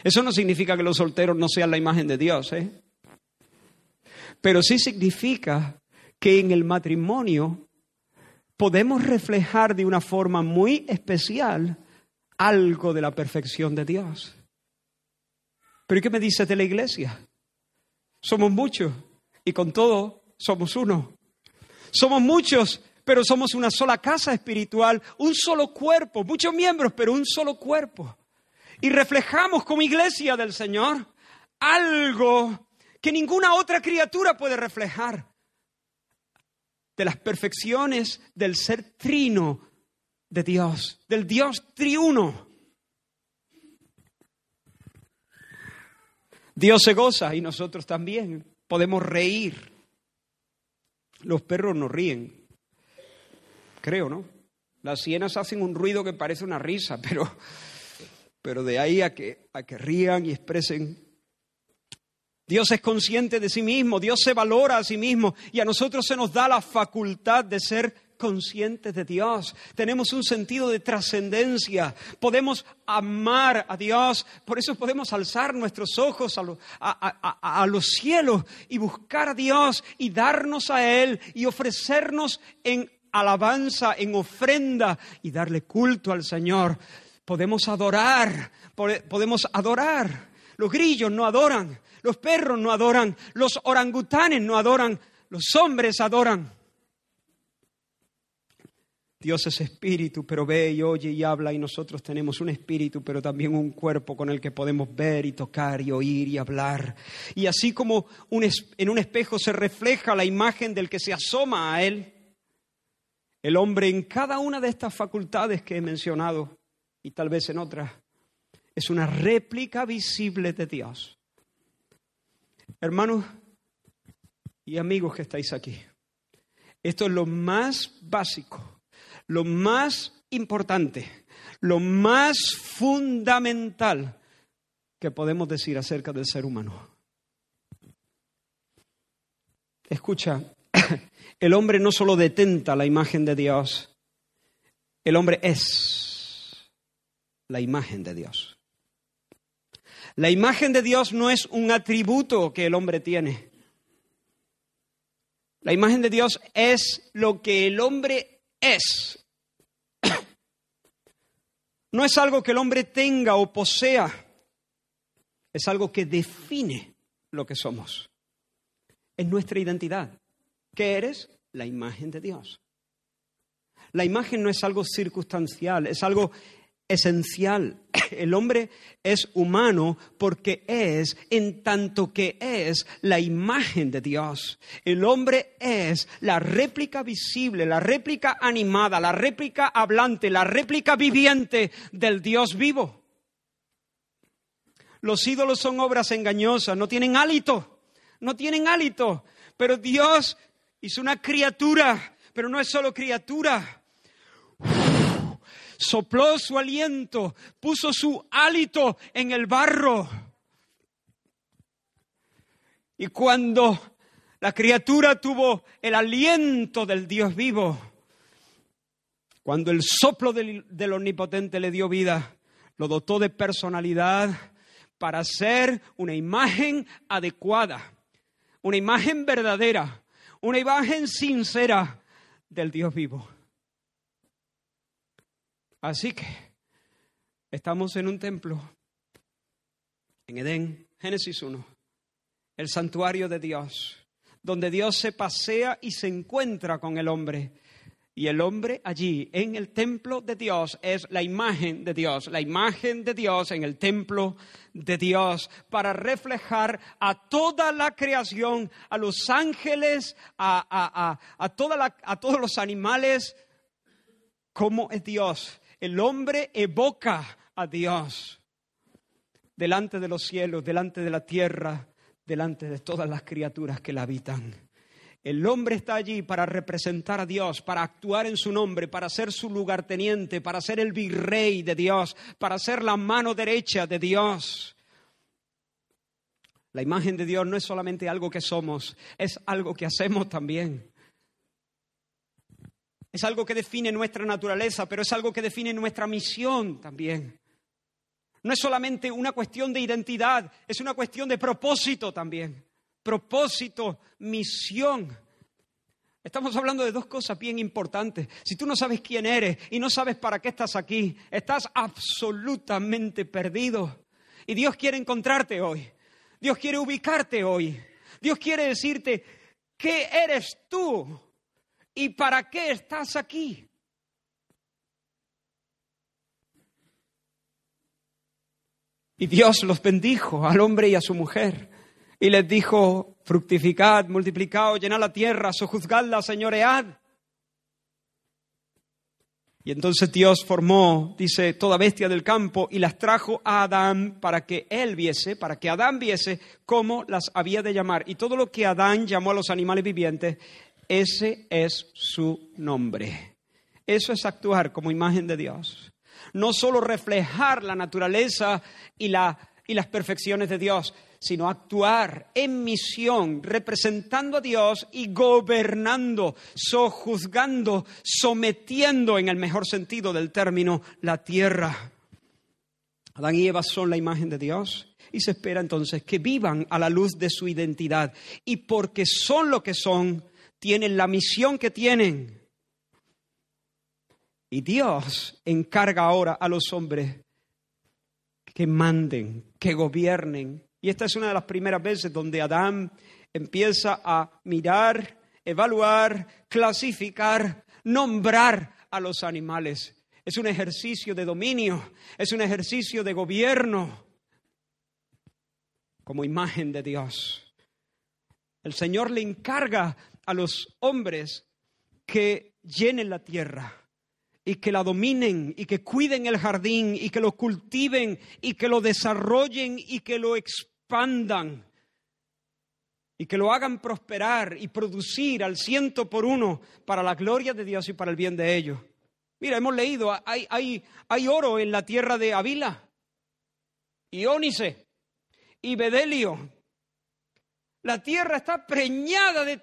Eso no significa que los solteros no sean la imagen de Dios, ¿eh? Pero sí significa que en el matrimonio podemos reflejar de una forma muy especial algo de la perfección de Dios. Pero ¿y qué me dices de la iglesia? Somos muchos y con todo somos uno. Somos muchos, pero somos una sola casa espiritual, un solo cuerpo, muchos miembros, pero un solo cuerpo. Y reflejamos como iglesia del Señor algo que ninguna otra criatura puede reflejar de las perfecciones del ser trino de Dios, del Dios triuno. Dios se goza y nosotros también podemos reír. Los perros no ríen, creo, ¿no? Las hienas hacen un ruido que parece una risa, pero, pero de ahí a que, a que rían y expresen Dios es consciente de sí mismo, Dios se valora a sí mismo y a nosotros se nos da la facultad de ser conscientes de Dios. Tenemos un sentido de trascendencia, podemos amar a Dios, por eso podemos alzar nuestros ojos a, a, los cielos y buscar a Dios y darnos a Él y ofrecernos en alabanza, en ofrenda y darle culto al Señor. Podemos adorar, podemos adorar. Los grillos no adoran, los perros no adoran, los orangutanes no adoran, los hombres adoran. Dios es espíritu, pero ve y oye y habla y nosotros tenemos un espíritu, pero también un cuerpo con el que podemos ver y tocar y oír y hablar. Y así como en un espejo se refleja la imagen del que se asoma a él, el hombre en cada una de estas facultades que he mencionado y tal vez en otras, es una réplica visible de Dios. Hermanos y amigos que estáis aquí, esto es lo más básico, lo más importante, lo más fundamental que podemos decir acerca del ser humano. Escucha, el hombre no solo detenta la imagen de Dios, el hombre es la imagen de Dios. La imagen de Dios no es un atributo que el hombre tiene. La imagen de Dios es lo que el hombre es. No es algo que el hombre tenga o posea, es algo que define lo que somos. Es nuestra identidad. ¿Qué eres? La imagen de Dios. La imagen no es algo circunstancial, es algo esencial. El hombre es humano porque es, en tanto que es, la imagen de Dios. El hombre es la réplica visible, la réplica animada, la réplica hablante, la réplica viviente del Dios vivo. Los ídolos son obras engañosas, no tienen hálito, no tienen hálito, pero Dios hizo una criatura, pero no es solo criatura sopló su aliento, puso su hálito en el barro. Y cuando la criatura tuvo el aliento del Dios vivo, cuando el soplo del, omnipotente le dio vida, lo dotó de personalidad para ser una imagen adecuada, una imagen verdadera, una imagen sincera del Dios vivo. Así que estamos en un templo, en Edén, Génesis 1, el santuario de Dios, donde Dios se pasea y se encuentra con el hombre. Y el hombre allí, en el templo de Dios, es la imagen de Dios, la imagen de Dios en el templo de Dios, para reflejar a toda la creación, a los ángeles, a, a todos los animales, cómo es Dios el hombre evoca a Dios delante de los cielos, delante de la tierra, delante de todas las criaturas que la habitan. El hombre está allí para representar a Dios, para actuar en su nombre, para ser su lugarteniente, para ser el virrey de Dios, para ser la mano derecha de Dios. La imagen de Dios no es solamente algo que somos, es algo que hacemos también. Es algo que define nuestra naturaleza, pero es algo que define nuestra misión también. No es solamente una cuestión de identidad, es una cuestión de propósito también. Propósito, misión. Estamos hablando de dos cosas bien importantes. Si tú no sabes quién eres y no sabes para qué estás aquí, estás absolutamente perdido. Y Dios quiere encontrarte hoy. Dios quiere ubicarte hoy. Dios quiere decirte, ¿qué eres tú? ¿Y para qué estás aquí? Y Dios los bendijo al hombre y a su mujer y les dijo, fructificad, multiplicaos, llenad la tierra, sojuzgadla, señoread. Y entonces Dios formó, dice, toda bestia del campo y las trajo a Adán para que él viese, para que Adán viese cómo las había de llamar. Y todo lo que Adán llamó a los animales vivientes, ese es su nombre. Eso es actuar como imagen de Dios. No solo reflejar la naturaleza y, y las perfecciones de Dios, sino actuar en misión, representando a Dios y gobernando, sojuzgando, sometiendo en el mejor sentido del término la tierra. Adán y Eva son la imagen de Dios y se espera entonces que vivan a la luz de su identidad y porque son lo que son, tienen la misión que tienen. Y Dios encarga ahora a los hombres que manden, que gobiernen, y esta es una de las primeras veces donde Adán empieza a mirar, evaluar, clasificar, nombrar a los animales. Es un ejercicio de dominio, es un ejercicio de gobierno como imagen de Dios. El Señor le encarga a los hombres que llenen la tierra y que la dominen y que cuiden el jardín y que lo cultiven y que lo desarrollen y que lo expandan y que lo hagan prosperar y producir al ciento por uno para la gloria de Dios y para el bien de ellos. Mira, hemos leído, hay, hay, hay oro en la tierra de Avila, y Ónice, y Bedelio. La tierra está preñada de,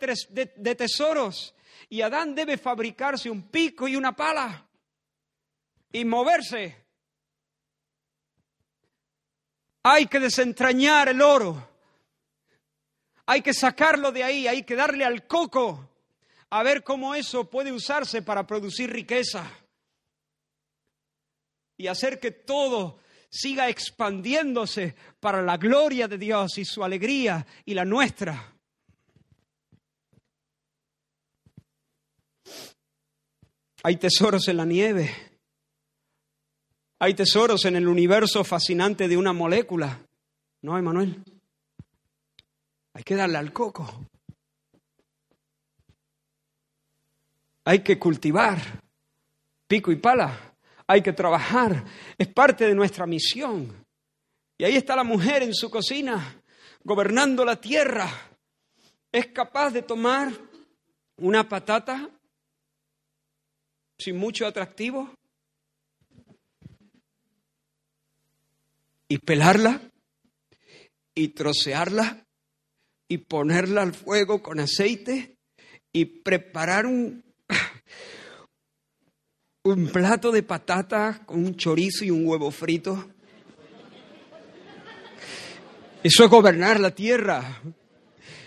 de tesoros y Adán debe fabricarse un pico y una pala y moverse. Hay que desentrañar el oro. Hay que sacarlo de ahí, hay que darle al coco a ver cómo eso puede usarse para producir riqueza y hacer que todo siga expandiéndose para la gloria de Dios y su alegría y la nuestra. Hay tesoros en la nieve. Hay tesoros en el universo fascinante de una molécula. ¿No, Emanuel? Hay que darle al coco. Hay que cultivar pico y pala. Hay que trabajar. Es parte de nuestra misión. Y ahí está la mujer en su cocina, gobernando la tierra. Es capaz de tomar una patata sin mucho atractivo y pelarla y trocearla y ponerla al fuego con aceite y preparar un, un plato de patatas con un chorizo y un huevo frito. Eso es gobernar la tierra.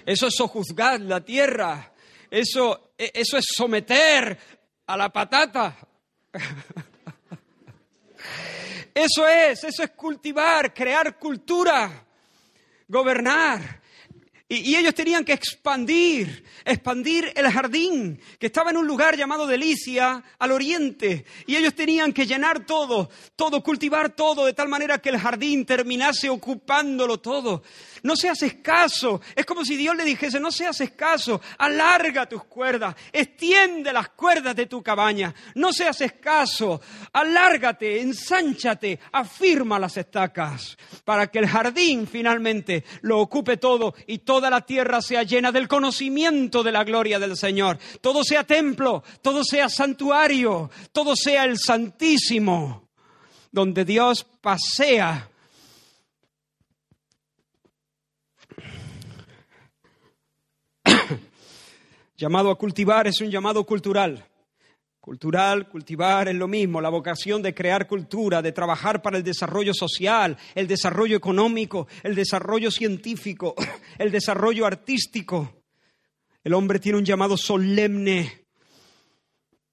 Eso es sojuzgar la tierra. Eso, e, eso es someter a la patata. Eso es, eso es cultivar, crear cultura, gobernar. Y, ellos tenían que expandir, expandir el jardín, que estaba en un lugar llamado Delicia, al oriente. Y ellos tenían que llenar todo, todo, cultivar todo, de tal manera que el jardín terminase ocupándolo todo. No seas escaso. Es como si Dios le dijese, no seas escaso, alarga tus cuerdas, extiende las cuerdas de tu cabaña. No seas escaso, alárgate, ensánchate, afirma las estacas, para que el jardín finalmente lo ocupe todo y toda la tierra sea llena del conocimiento de la gloria del Señor. Todo sea templo, todo sea santuario, todo sea el Santísimo, donde Dios pasea llamado a cultivar es un llamado cultural. Cultural, cultivar es lo mismo, la vocación de crear cultura, de trabajar para el desarrollo social, el desarrollo económico, el desarrollo científico, el desarrollo artístico. El hombre tiene un llamado solemne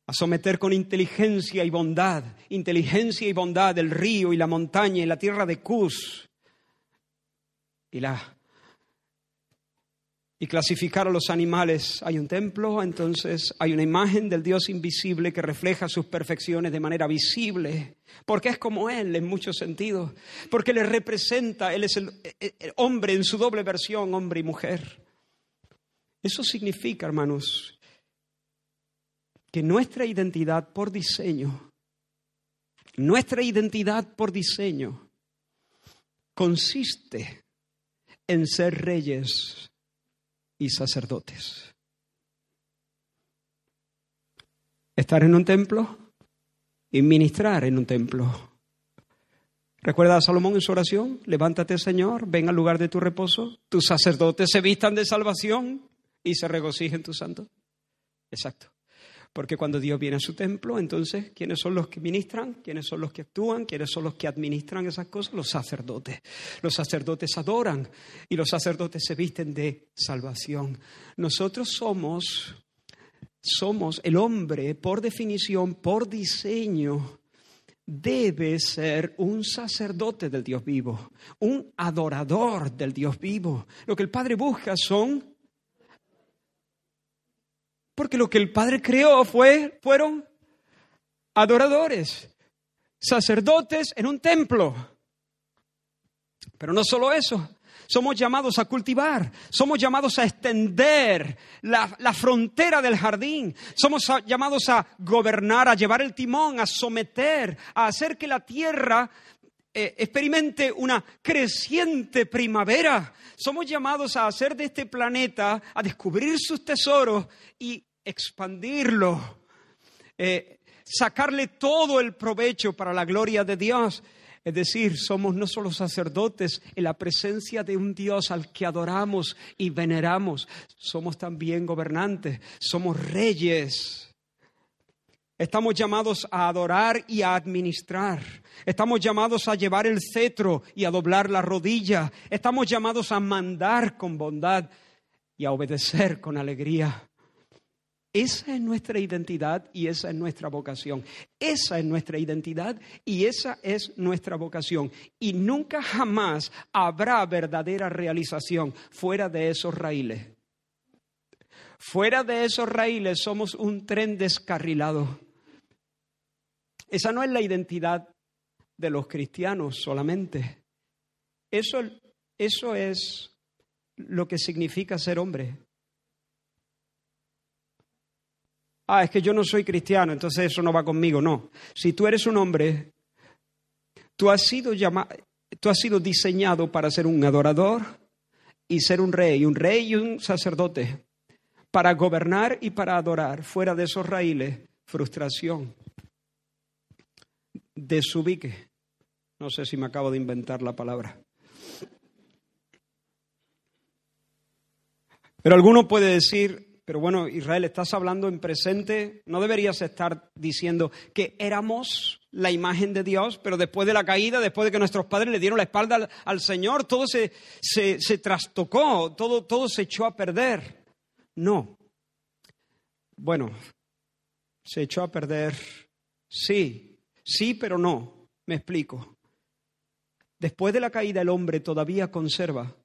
a someter con inteligencia y bondad, inteligencia y bondad el río y la montaña y la tierra de Cus y la y clasificar a los animales. Hay un templo, entonces hay una imagen del Dios invisible que refleja sus perfecciones de manera visible, porque es como Él en muchos sentidos, porque le representa, Él es el, el hombre en su doble versión, hombre y mujer. Eso significa, hermanos, que nuestra identidad por diseño, nuestra identidad por diseño, consiste en ser reyes y sacerdotes. Estar en un templo y ministrar en un templo. ¿Recuerda a Salomón en su oración? Levántate, Señor, ven al lugar de tu reposo. Tus sacerdotes se vistan de salvación y se regocijen tu santo. Exacto. Porque cuando Dios viene a su templo, entonces, ¿quiénes son los que ministran? ¿Quiénes son los que actúan? ¿Quiénes son los que administran esas cosas? Los sacerdotes. Los sacerdotes adoran y los sacerdotes se visten de salvación. Nosotros somos, somos el hombre, por definición, por diseño, debe ser un sacerdote del Dios vivo, un adorador del Dios vivo. Lo que el Padre busca son porque lo que el Padre creó fue, fueron adoradores, sacerdotes en un templo. Pero no solo eso, somos llamados a cultivar, somos llamados a extender la, frontera del jardín, somos llamados a gobernar, a llevar el timón, a someter, a hacer que la tierra eh, experimente una creciente primavera. Somos llamados a hacer de este planeta, a descubrir sus tesoros y expandirlo, eh, sacarle todo el provecho para la gloria de Dios. Es decir, somos no solo sacerdotes en la presencia de un Dios al que adoramos y veneramos, somos también gobernantes, somos reyes. Estamos llamados a adorar y a administrar. Estamos llamados a llevar el cetro y a doblar la rodilla. Estamos llamados a mandar con bondad y a obedecer con alegría. Esa es nuestra identidad y esa es nuestra vocación. Esa es nuestra identidad y esa es nuestra vocación. Y nunca jamás habrá verdadera realización fuera de esos raíles. Fuera de esos raíles somos un tren descarrilado. Esa no es la identidad de los cristianos solamente. Eso, eso es lo que significa ser hombre. Ah, es que yo no soy cristiano, entonces eso no va conmigo. No. Si tú eres un hombre, tú has sido, tú has sido diseñado para ser un adorador y ser un rey, un rey y un sacerdote, para gobernar y para adorar. Fuera de esos raíles, frustración, desubique. No sé si me acabo de inventar la palabra. Pero alguno puede decir, pero bueno, Israel, estás hablando en presente, no deberías estar diciendo que éramos la imagen de Dios, pero después de la caída, después de que nuestros padres le dieron la espalda al, Señor, todo se, se, se trastocó, todo, todo se echó a perder. No. Bueno, se echó a perder, sí, sí, pero no. Me explico. Después de la caída el hombre todavía conserva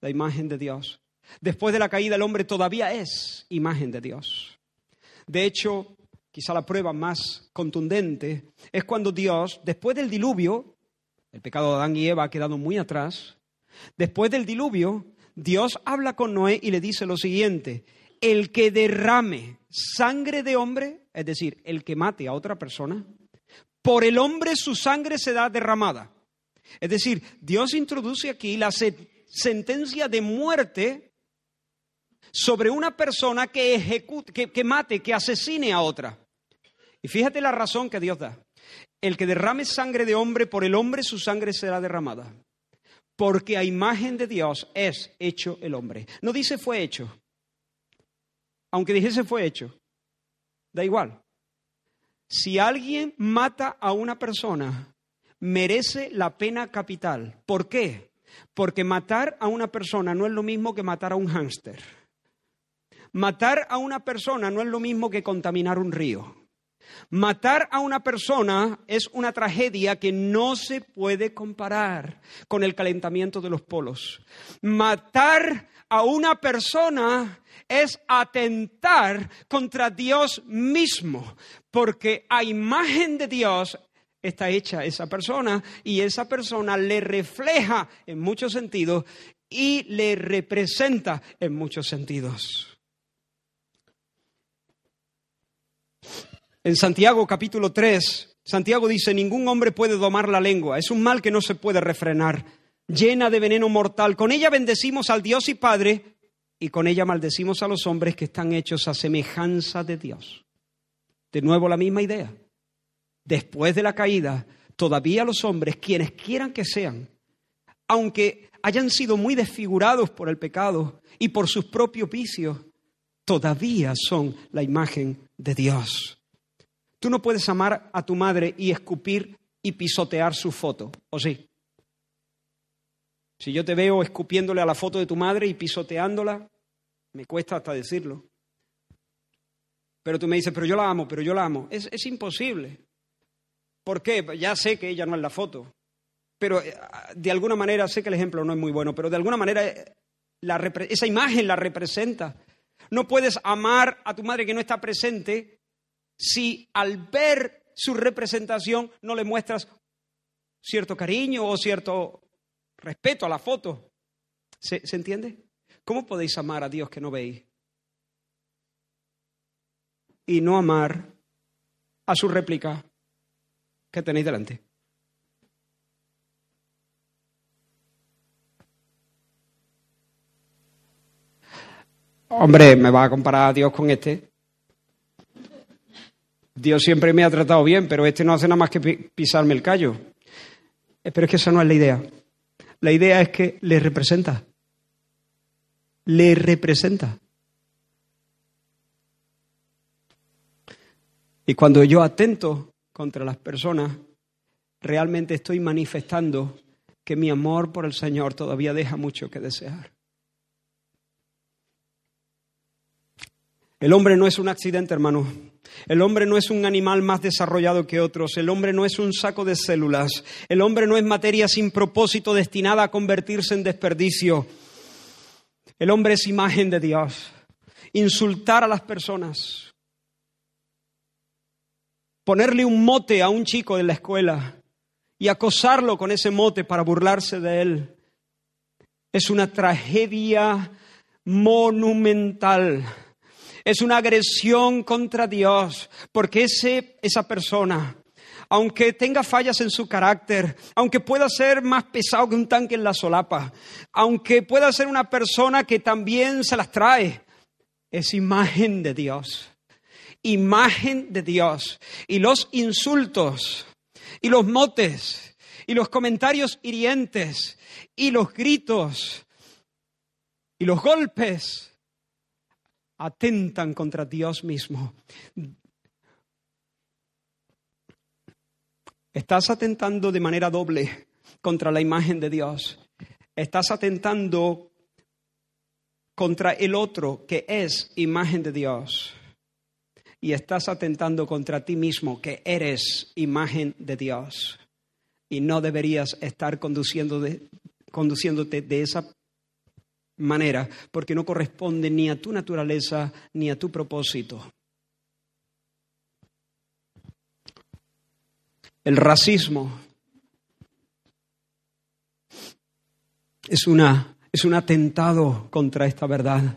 la imagen de Dios. Después de la caída el hombre todavía es imagen de Dios. De hecho, quizá la prueba más contundente es cuando Dios, después del diluvio, el pecado de Adán y Eva ha quedado muy atrás, después del diluvio, Dios habla con Noé y le dice lo siguiente, el que derrame sangre de hombre, es decir, el que mate a otra persona, por el hombre su sangre será derramada. Es decir, Dios introduce aquí la sentencia de muerte sobre una persona que, ejecute, que, mate, que asesine a otra. Y fíjate la razón que Dios da. El que derrame sangre de hombre, por el hombre su sangre será derramada. Porque a imagen de Dios es hecho el hombre. No dice fue hecho. Aunque dijese fue hecho. Da igual. Si alguien mata a una persona, merece la pena capital. ¿Por qué? Porque matar a una persona no es lo mismo que matar a un hámster. Matar a una persona no es lo mismo que contaminar un río. Matar a una persona es una tragedia que no se puede comparar con el calentamiento de los polos. Matar a una persona es atentar contra Dios mismo, porque a imagen de Dios está hecha esa persona y esa persona le refleja en muchos sentidos y le representa en muchos sentidos. En Santiago capítulo 3, Santiago dice, ningún hombre puede domar la lengua, es un mal que no se puede refrenar, llena de veneno mortal. Con ella bendecimos al Dios y Padre y con ella maldecimos a los hombres que están hechos a semejanza de Dios. De nuevo la misma idea. Después de la caída, todavía los hombres, quienes quieran que sean, aunque hayan sido muy desfigurados por el pecado y por sus propios vicios, todavía son la imagen de Dios. Tú no puedes amar a tu madre y escupir y pisotear su foto, ¿o sí? Si yo te veo escupiéndole a la foto de tu madre y pisoteándola, me cuesta hasta decirlo. Pero tú me dices, pero yo la amo, pero yo la amo. Es, es imposible. ¿Por qué? Ya sé que ella no es la foto. Pero eh, de alguna manera, sé que el ejemplo no es muy bueno, pero de alguna manera eh, esa imagen la representa. No puedes amar a tu madre que no está presente si al ver su representación no le muestras cierto cariño o cierto respeto a la foto. ¿Se, entiende? ¿Cómo podéis amar a Dios que no veis? Y no amar a su réplica que tenéis delante. Hombre, me va a comparar a Dios con este. Dios siempre me ha tratado bien, pero este no hace nada más que pisarme el callo. Eh, pero es que esa no es la idea. La idea es que le representa. Le representa. Y cuando yo atento contra las personas, realmente estoy manifestando que mi amor por el Señor todavía deja mucho que desear. El hombre no es un accidente, hermano. El hombre no es un animal más desarrollado que otros. El hombre no es un saco de células. El hombre no es materia sin propósito destinada a convertirse en desperdicio. El hombre es imagen de Dios. Insultar a las personas. Ponerle un mote a un chico de la escuela y acosarlo con ese mote para burlarse de él. Es una tragedia monumental es una agresión contra Dios, porque ese, esa persona, aunque tenga fallas en su carácter, aunque pueda ser más pesado que un tanque en la solapa, aunque pueda ser una persona que también se las trae, es imagen de Dios. Imagen de Dios. Y los insultos, y los motes, y los comentarios hirientes, y los gritos, y los golpes, atentan contra Dios mismo. Estás atentando de manera doble contra la imagen de Dios. Estás atentando contra el otro que es imagen de Dios. Y estás atentando contra ti mismo que eres imagen de Dios. Y no deberías estar conduciéndote de esa manera, porque no corresponde ni a tu naturaleza ni a tu propósito. El racismo es, una, es un atentado contra esta verdad.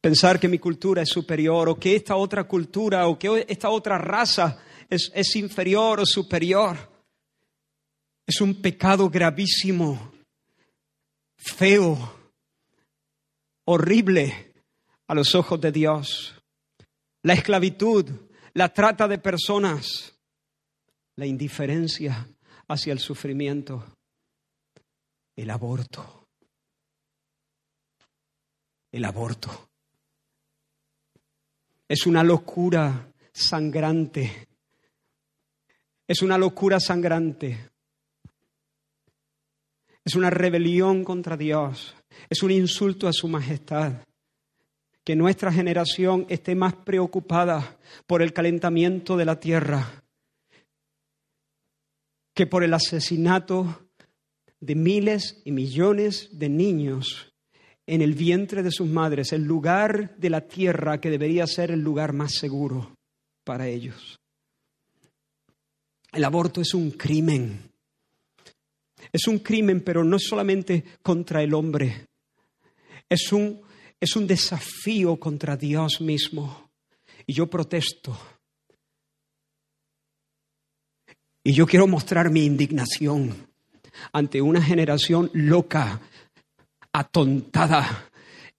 Pensar que mi cultura es superior o que esta otra cultura o que esta otra raza es, es inferior o superior es un pecado gravísimo feo, horrible a los ojos de Dios. La esclavitud, la trata de personas, la indiferencia hacia el sufrimiento, el aborto. El aborto. Es una locura sangrante. Es una locura sangrante es una rebelión contra Dios, es un insulto a su majestad, que nuestra generación esté más preocupada por el calentamiento de la tierra que por el asesinato de miles y millones de niños en el vientre de sus madres, el lugar de la tierra que debería ser el lugar más seguro para ellos. El aborto es un crimen. Es un crimen, pero no solamente contra el hombre. Es un es un desafío contra Dios mismo. Y yo protesto. Y yo quiero mostrar mi indignación ante una generación loca, atontada,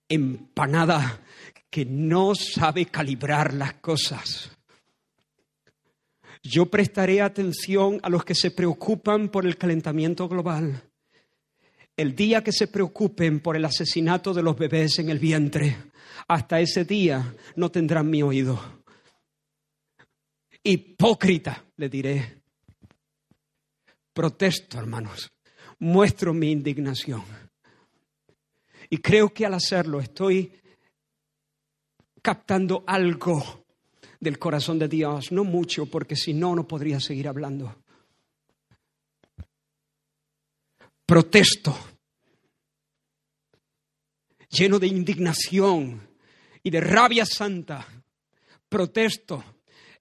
empanada, que no sabe calibrar las cosas. Yo prestaré atención a los que se preocupan por el calentamiento global el día que se preocupen por el asesinato de los bebés en el vientre, hasta ese día no tendrán mi oído. Hipócrita, le diré. Protesto, hermanos. Muestro mi indignación. Y creo que al hacerlo estoy captando algo del corazón de Dios, no mucho, porque si no, no podría seguir hablando. protesto, lleno de indignación y de rabia santa, protesto.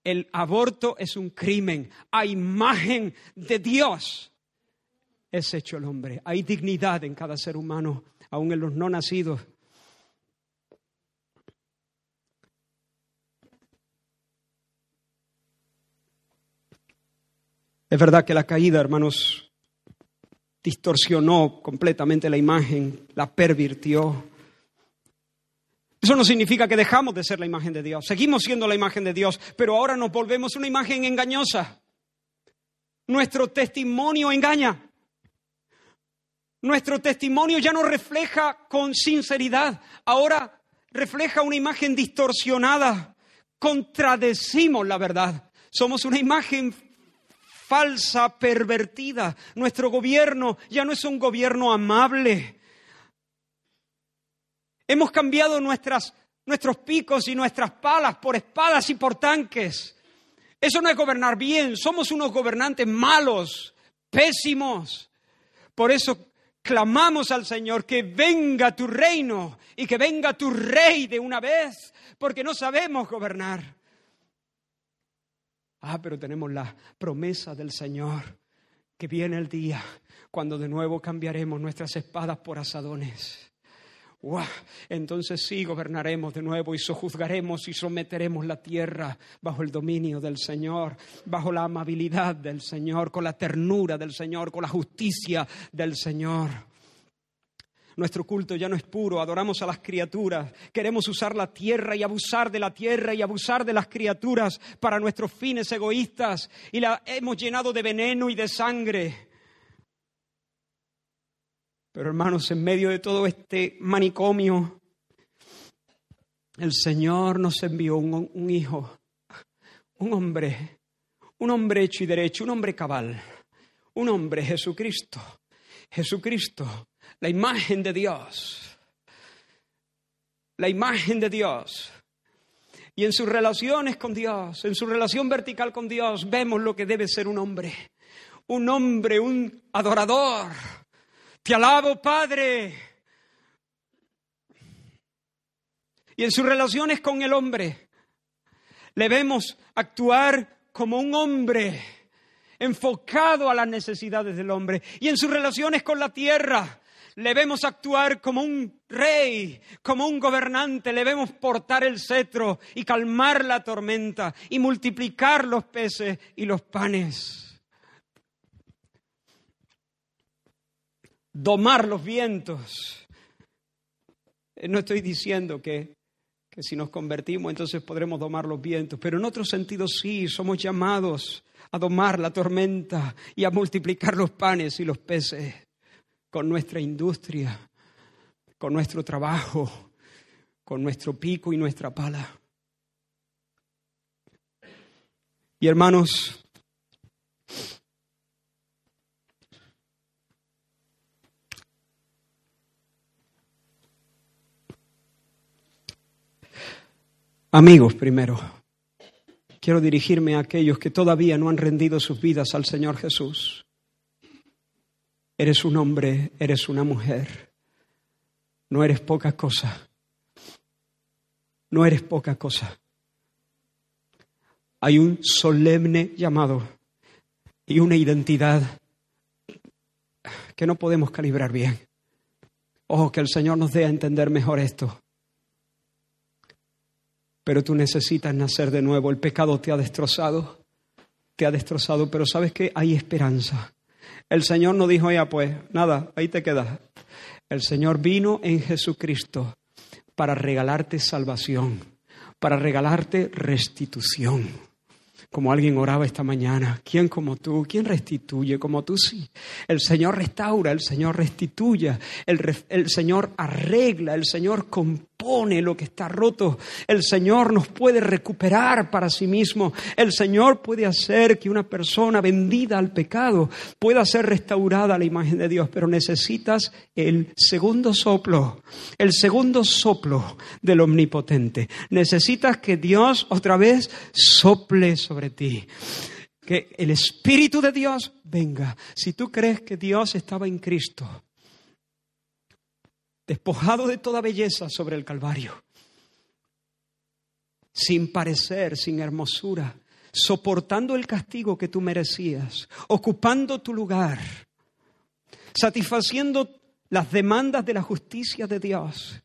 El aborto es un crimen. A imagen de Dios es hecho el hombre. Hay dignidad en cada ser humano, aun en los no nacidos. Es verdad que la caída, hermanos, distorsionó completamente la imagen, la pervirtió. Eso no significa que dejamos de ser la imagen de Dios. Seguimos siendo la imagen de Dios, pero ahora nos volvemos una imagen engañosa. Nuestro testimonio engaña. Nuestro testimonio ya no refleja con sinceridad, ahora refleja una imagen distorsionada. Contradecimos la verdad. Somos una imagen falsa, pervertida. Nuestro gobierno ya no es un gobierno amable. Hemos cambiado nuestras, nuestros picos y nuestras palas por espadas y por tanques. Eso no es gobernar bien, somos unos gobernantes malos, pésimos. Por eso clamamos al Señor que venga tu reino y que venga tu rey de una vez, porque no sabemos gobernar. Ah, pero tenemos la promesa del Señor que viene el día cuando de nuevo cambiaremos nuestras espadas por asadones. Entonces sí gobernaremos de nuevo y sojuzgaremos y someteremos la tierra bajo el dominio del Señor, bajo la amabilidad del Señor, con la ternura del Señor, con la justicia del Señor. Nuestro culto ya no es puro, adoramos a las criaturas, queremos usar la tierra y abusar de la tierra y abusar de las criaturas para nuestros fines egoístas y la hemos llenado de veneno y de sangre. Pero hermanos, en medio de todo este manicomio, el Señor nos envió un, hijo, un hombre, un hombre hecho y derecho, un hombre cabal, un hombre Jesucristo. Jesucristo la imagen de Dios. La imagen de Dios. Y en sus relaciones con Dios, en su relación vertical con Dios, vemos lo que debe ser un hombre. Un hombre, un adorador. Te alabo, Padre. Y en sus relaciones con el hombre, le vemos actuar como un hombre enfocado a las necesidades del hombre. Y en sus relaciones con la tierra, le vemos actuar como un rey, como un gobernante, le vemos portar el cetro y calmar la tormenta y multiplicar los peces y los panes. Domar los vientos. No estoy diciendo que, que si nos convertimos entonces podremos domar los vientos, pero en otro sentido sí, somos llamados a domar la tormenta y a multiplicar los panes y los peces con nuestra industria, con nuestro trabajo, con nuestro pico y nuestra pala. Y hermanos, Amigos primero, quiero dirigirme a aquellos que todavía no han rendido sus vidas al Señor Jesús. Eres un hombre, eres una mujer, no eres poca cosa, no eres poca cosa. Hay un solemne llamado y una identidad que no podemos calibrar bien. Ojo, que el Señor nos dé a entender mejor esto. Pero tú necesitas nacer de nuevo. El pecado te ha destrozado, te ha destrozado, pero sabes que hay esperanza. El Señor no dijo ya, pues nada, ahí te quedas. El Señor vino en Jesucristo para regalarte salvación, para regalarte restitución como alguien oraba esta mañana. ¿Quién como tú? ¿Quién restituye como tú? Sí. El Señor restaura, el Señor restituye, el, Señor arregla, el Señor compone lo que está roto. El Señor nos puede recuperar para sí mismo. El Señor puede hacer que una persona vendida al pecado pueda ser restaurada a la imagen de Dios, pero necesitas el segundo soplo, el segundo soplo del omnipotente. Necesitas que Dios otra vez sople sobre ti. Que el Espíritu de Dios venga. Si tú crees que Dios estaba en Cristo, despojado de toda belleza sobre el Calvario, sin parecer, sin hermosura, soportando el castigo que tú merecías, ocupando tu lugar, satisfaciendo las demandas de la justicia de Dios.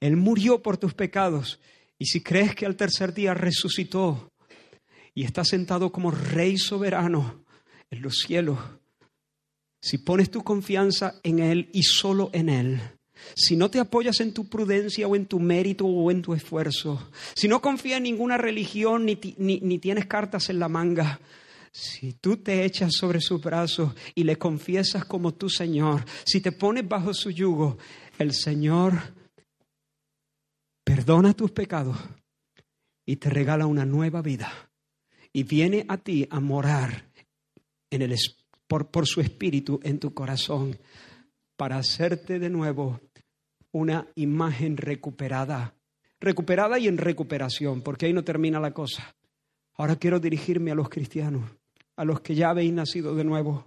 Él murió por tus pecados y si crees que al tercer día resucitó, y está sentado como rey soberano en los cielos. Si pones tu confianza en Él y solo en Él, si no te apoyas en tu prudencia o en tu mérito o en tu esfuerzo, si no confías en ninguna religión ni, ni, tienes cartas en la manga, si tú te echas sobre sus brazos y le confiesas como tu Señor, si te pones bajo su yugo, el Señor perdona tus pecados y te regala una nueva vida. Y viene a ti a morar en el, por, por su espíritu en tu corazón para hacerte de nuevo una imagen recuperada, recuperada y en recuperación, porque ahí no termina la cosa. Ahora quiero dirigirme a los cristianos, a los que ya habéis nacido de nuevo.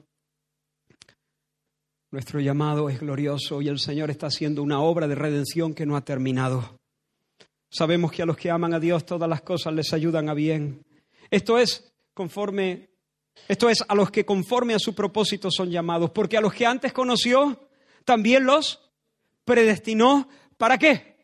Nuestro llamado es glorioso y el Señor está haciendo una obra de redención que no ha terminado. Sabemos que a los que aman a Dios todas las cosas les ayudan a bien. Esto es conforme, esto es a los que conforme a su propósito son llamados, porque a los que antes conoció, también los predestinó. ¿Para qué?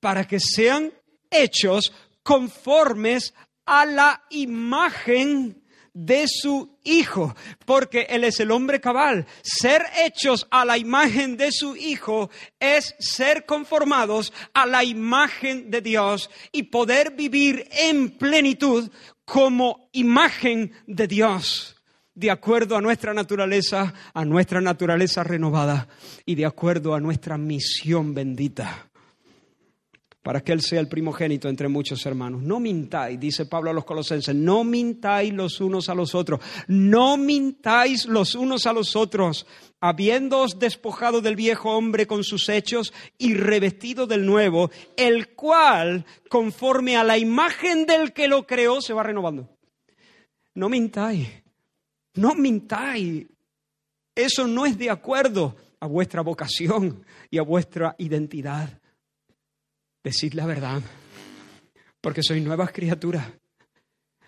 Para que sean hechos conformes a la imagen de su Hijo, porque Él es el hombre cabal. Ser hechos a la imagen de su Hijo es ser conformados a la imagen de Dios y poder vivir en plenitud como imagen de Dios, de acuerdo a nuestra naturaleza, a nuestra naturaleza renovada y de acuerdo a nuestra misión bendita para que Él sea el primogénito entre muchos hermanos. No mintáis, dice Pablo a los colosenses, no mintáis los unos a los otros, no mintáis los unos a los otros, habiéndoos despojado del viejo hombre con sus hechos y revestido del nuevo, el cual, conforme a la imagen del que lo creó, se va renovando. No mintáis, no mintáis. Eso no es de acuerdo a vuestra vocación y a vuestra identidad. Decid la verdad, porque sois nuevas criaturas.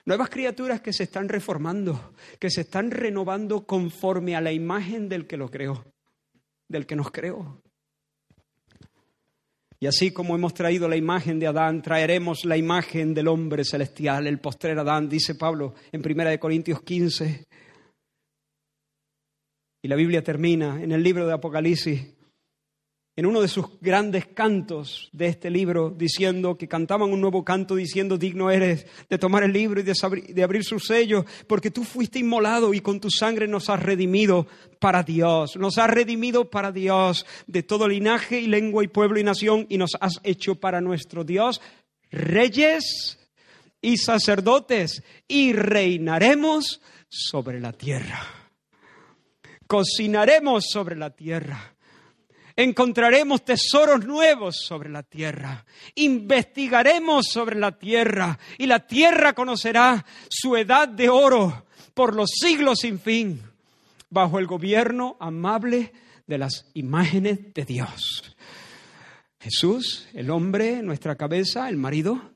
Nuevas criaturas que se están reformando, que se están renovando conforme a la imagen del que lo creó, del que nos creó. Y así como hemos traído la imagen de Adán, traeremos la imagen del hombre celestial, el postrer Adán, dice Pablo en 1 Corintios 15. Y la Biblia termina en el libro de Apocalipsis en uno de sus grandes cantos de este libro, diciendo que cantaban un nuevo canto diciendo, digno eres de tomar el libro y de, abrir sus sellos, porque tú fuiste inmolado y con tu sangre nos has redimido para Dios, nos has redimido para Dios de todo linaje y lengua y pueblo y nación y nos has hecho para nuestro Dios reyes y sacerdotes y reinaremos sobre la tierra. Cocinaremos sobre la tierra encontraremos tesoros nuevos sobre la tierra. Investigaremos sobre la tierra y la tierra conocerá su edad de oro por los siglos sin fin, bajo el gobierno amable de las imágenes de Dios. Jesús, el hombre, nuestra cabeza, el marido,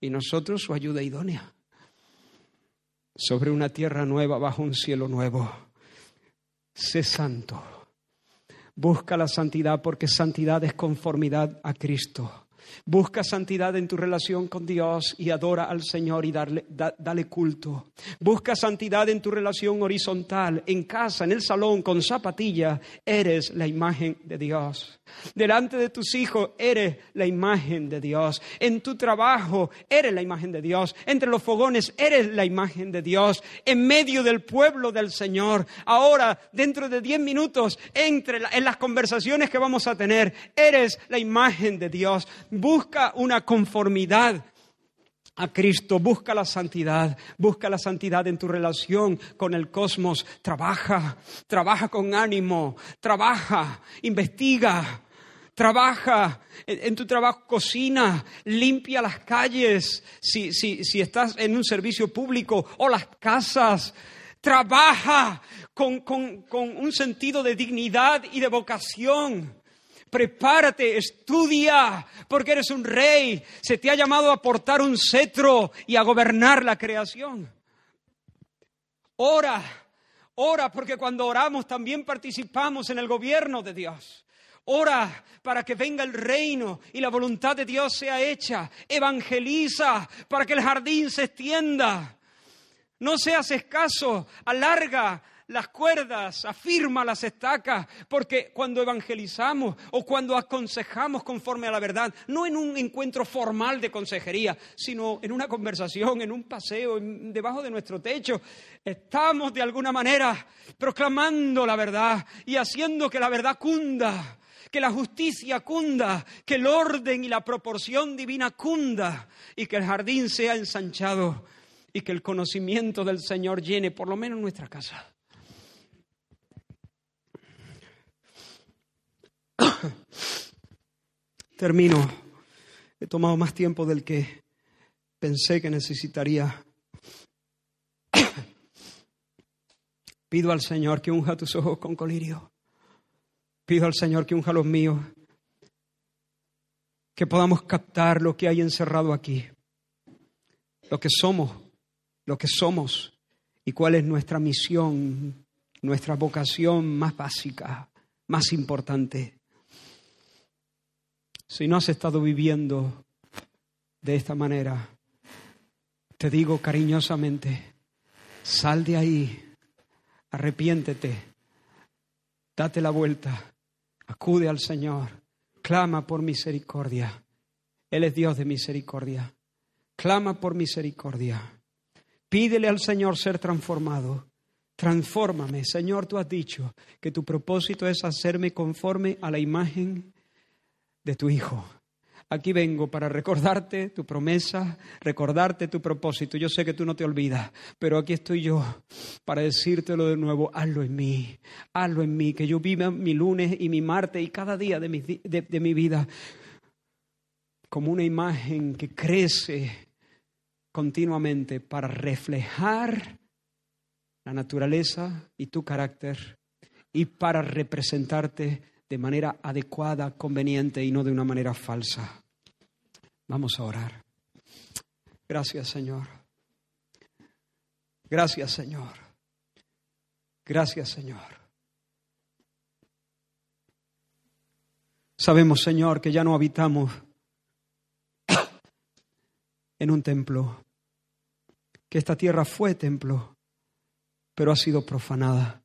y nosotros su ayuda idónea. Sobre una tierra nueva, bajo un cielo nuevo. Sé santo Busca la santidad porque santidad es conformidad a Cristo. Busca santidad en tu relación con Dios y adora al Señor y darle, dale culto. Busca santidad en tu relación horizontal, en casa, en el salón, con zapatilla. Eres la imagen de Dios. Delante de tus hijos eres la imagen de Dios. En tu trabajo eres la imagen de Dios. Entre los fogones eres la imagen de Dios. En medio del pueblo del Señor. Ahora, dentro de diez minutos, entre en las conversaciones que vamos a tener, eres la imagen de Dios. Busca una conformidad a Cristo, busca la santidad, busca la santidad en tu relación con el cosmos, trabaja, trabaja con ánimo, trabaja, investiga, trabaja, en, tu trabajo cocina, limpia las calles, si, si, estás en un servicio público o las casas, trabaja con, con un sentido de dignidad y de vocación prepárate, estudia, porque eres un rey, se te ha llamado a portar un cetro y a gobernar la creación. Ora, ora, porque cuando oramos también participamos en el gobierno de Dios. Ora para que venga el reino y la voluntad de Dios sea hecha. Evangeliza para que el jardín se extienda. No seas escaso, alarga las cuerdas, afirma las estacas, porque cuando evangelizamos o cuando aconsejamos conforme a la verdad, no en un encuentro formal de consejería, sino en una conversación, en un paseo, debajo de nuestro techo, estamos de alguna manera proclamando la verdad y haciendo que la verdad cunda que la justicia cunda, que el orden y la proporción divina cunda y que el jardín sea ensanchado y que el conocimiento del Señor llene por lo menos nuestra casa. Termino. He tomado más tiempo del que pensé que necesitaría. Pido al Señor que unja tus ojos con colirio. Pido al Señor que unja los míos. Que podamos captar lo que hay encerrado aquí. Lo que somos, lo que somos y cuál es nuestra misión, nuestra vocación más básica, más importante. Si no has estado viviendo de esta manera, te digo cariñosamente, sal de ahí, arrepiéntete, date la vuelta, acude al Señor, clama por misericordia. Él es Dios de misericordia. Clama por misericordia. Pídele al Señor ser transformado. Transfórmame. Señor, tú has dicho que tu propósito es hacerme conforme a la imagen de tu Hijo. Aquí vengo para recordarte tu promesa, recordarte tu propósito. Yo sé que tú no te olvidas, pero aquí estoy yo para decírtelo de nuevo. Hazlo en mí, hazlo en mí, que yo viva mi lunes y mi martes y cada día de mi, de mi vida como una imagen que crece continuamente para reflejar la naturaleza y tu carácter y para representarte de manera adecuada, conveniente y no de una manera falsa. Vamos a orar. Gracias Señor. Gracias Señor. Gracias Señor. Sabemos Señor que ya no habitamos en un templo, que esta tierra fue templo, pero ha sido profanada.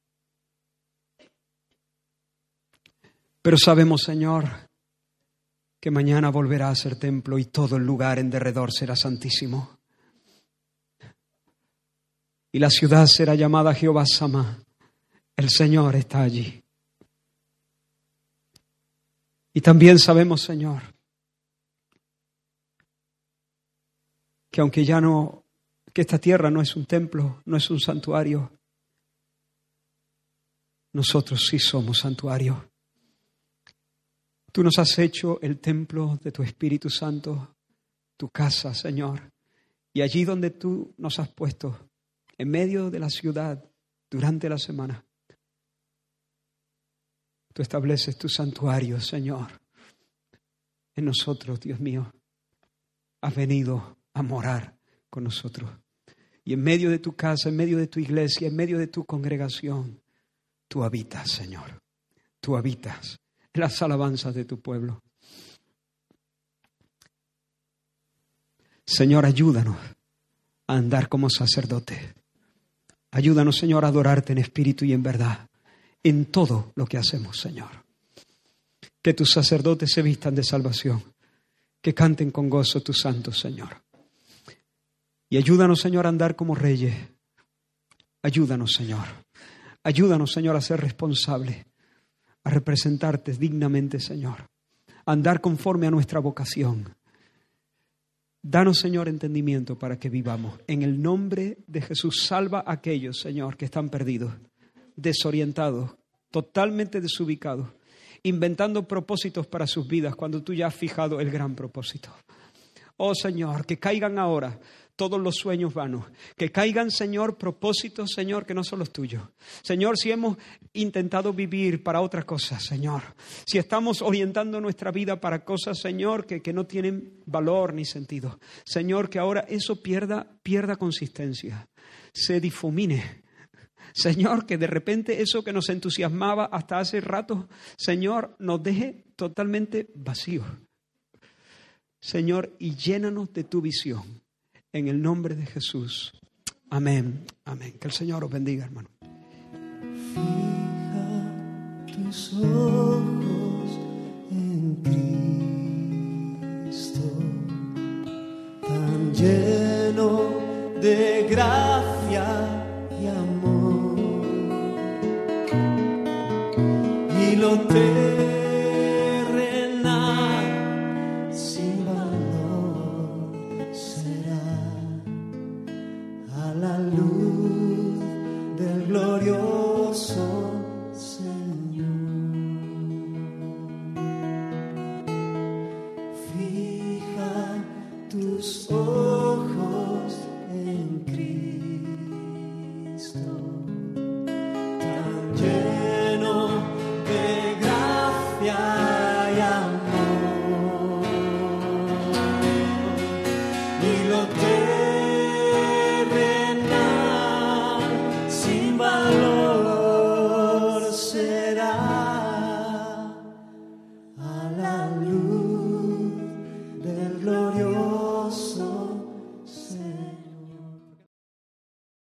Pero sabemos, Señor, que mañana volverá a ser templo y todo el lugar en derredor será santísimo. Y la ciudad será llamada Jehová Sama. El Señor está allí. Y también sabemos, Señor, que aunque ya no, que esta tierra no es un templo, no es un santuario, nosotros sí somos santuario Tú nos has hecho el templo de tu Espíritu Santo, tu casa, Señor. Y allí donde tú nos has puesto, en medio de la ciudad, durante la semana, tú estableces tu santuario, Señor. En nosotros, Dios mío, has venido a morar con nosotros. Y en medio de tu casa, en medio de tu iglesia, en medio de tu congregación, tú habitas, Señor. Tú habitas las alabanzas de tu pueblo. Señor, ayúdanos a andar como sacerdote. Ayúdanos, Señor, a adorarte en espíritu y en verdad, en todo lo que hacemos, Señor. Que tus sacerdotes se vistan de salvación, que canten con gozo tu santo, Señor. Y ayúdanos, Señor, a andar como reyes. Ayúdanos, Señor. Ayúdanos, Señor, a ser responsables a representarte dignamente, Señor, andar conforme a nuestra vocación. Danos, Señor, entendimiento para que vivamos. En el nombre de Jesús, salva a aquellos, Señor, que están perdidos, desorientados, totalmente desubicados, inventando propósitos para sus vidas cuando tú ya has fijado el gran propósito. Oh Señor, que caigan ahora todos los sueños vanos. Que caigan, Señor, propósitos, Señor, que no son los tuyos. Señor, si hemos intentado vivir para otras cosas, Señor. Si estamos orientando nuestra vida para cosas, Señor, que, que no tienen valor ni sentido. Señor, que ahora eso pierda, pierda consistencia, se difumine. Señor, que de repente eso que nos entusiasmaba hasta hace rato, Señor, nos deje totalmente vacíos. Señor, y llénanos de tu visión en el nombre de Jesús. Amén, amén. Que el Señor os bendiga, hermano. Fija tus ojos en Cristo, tan lleno de gracia y amor, y lo te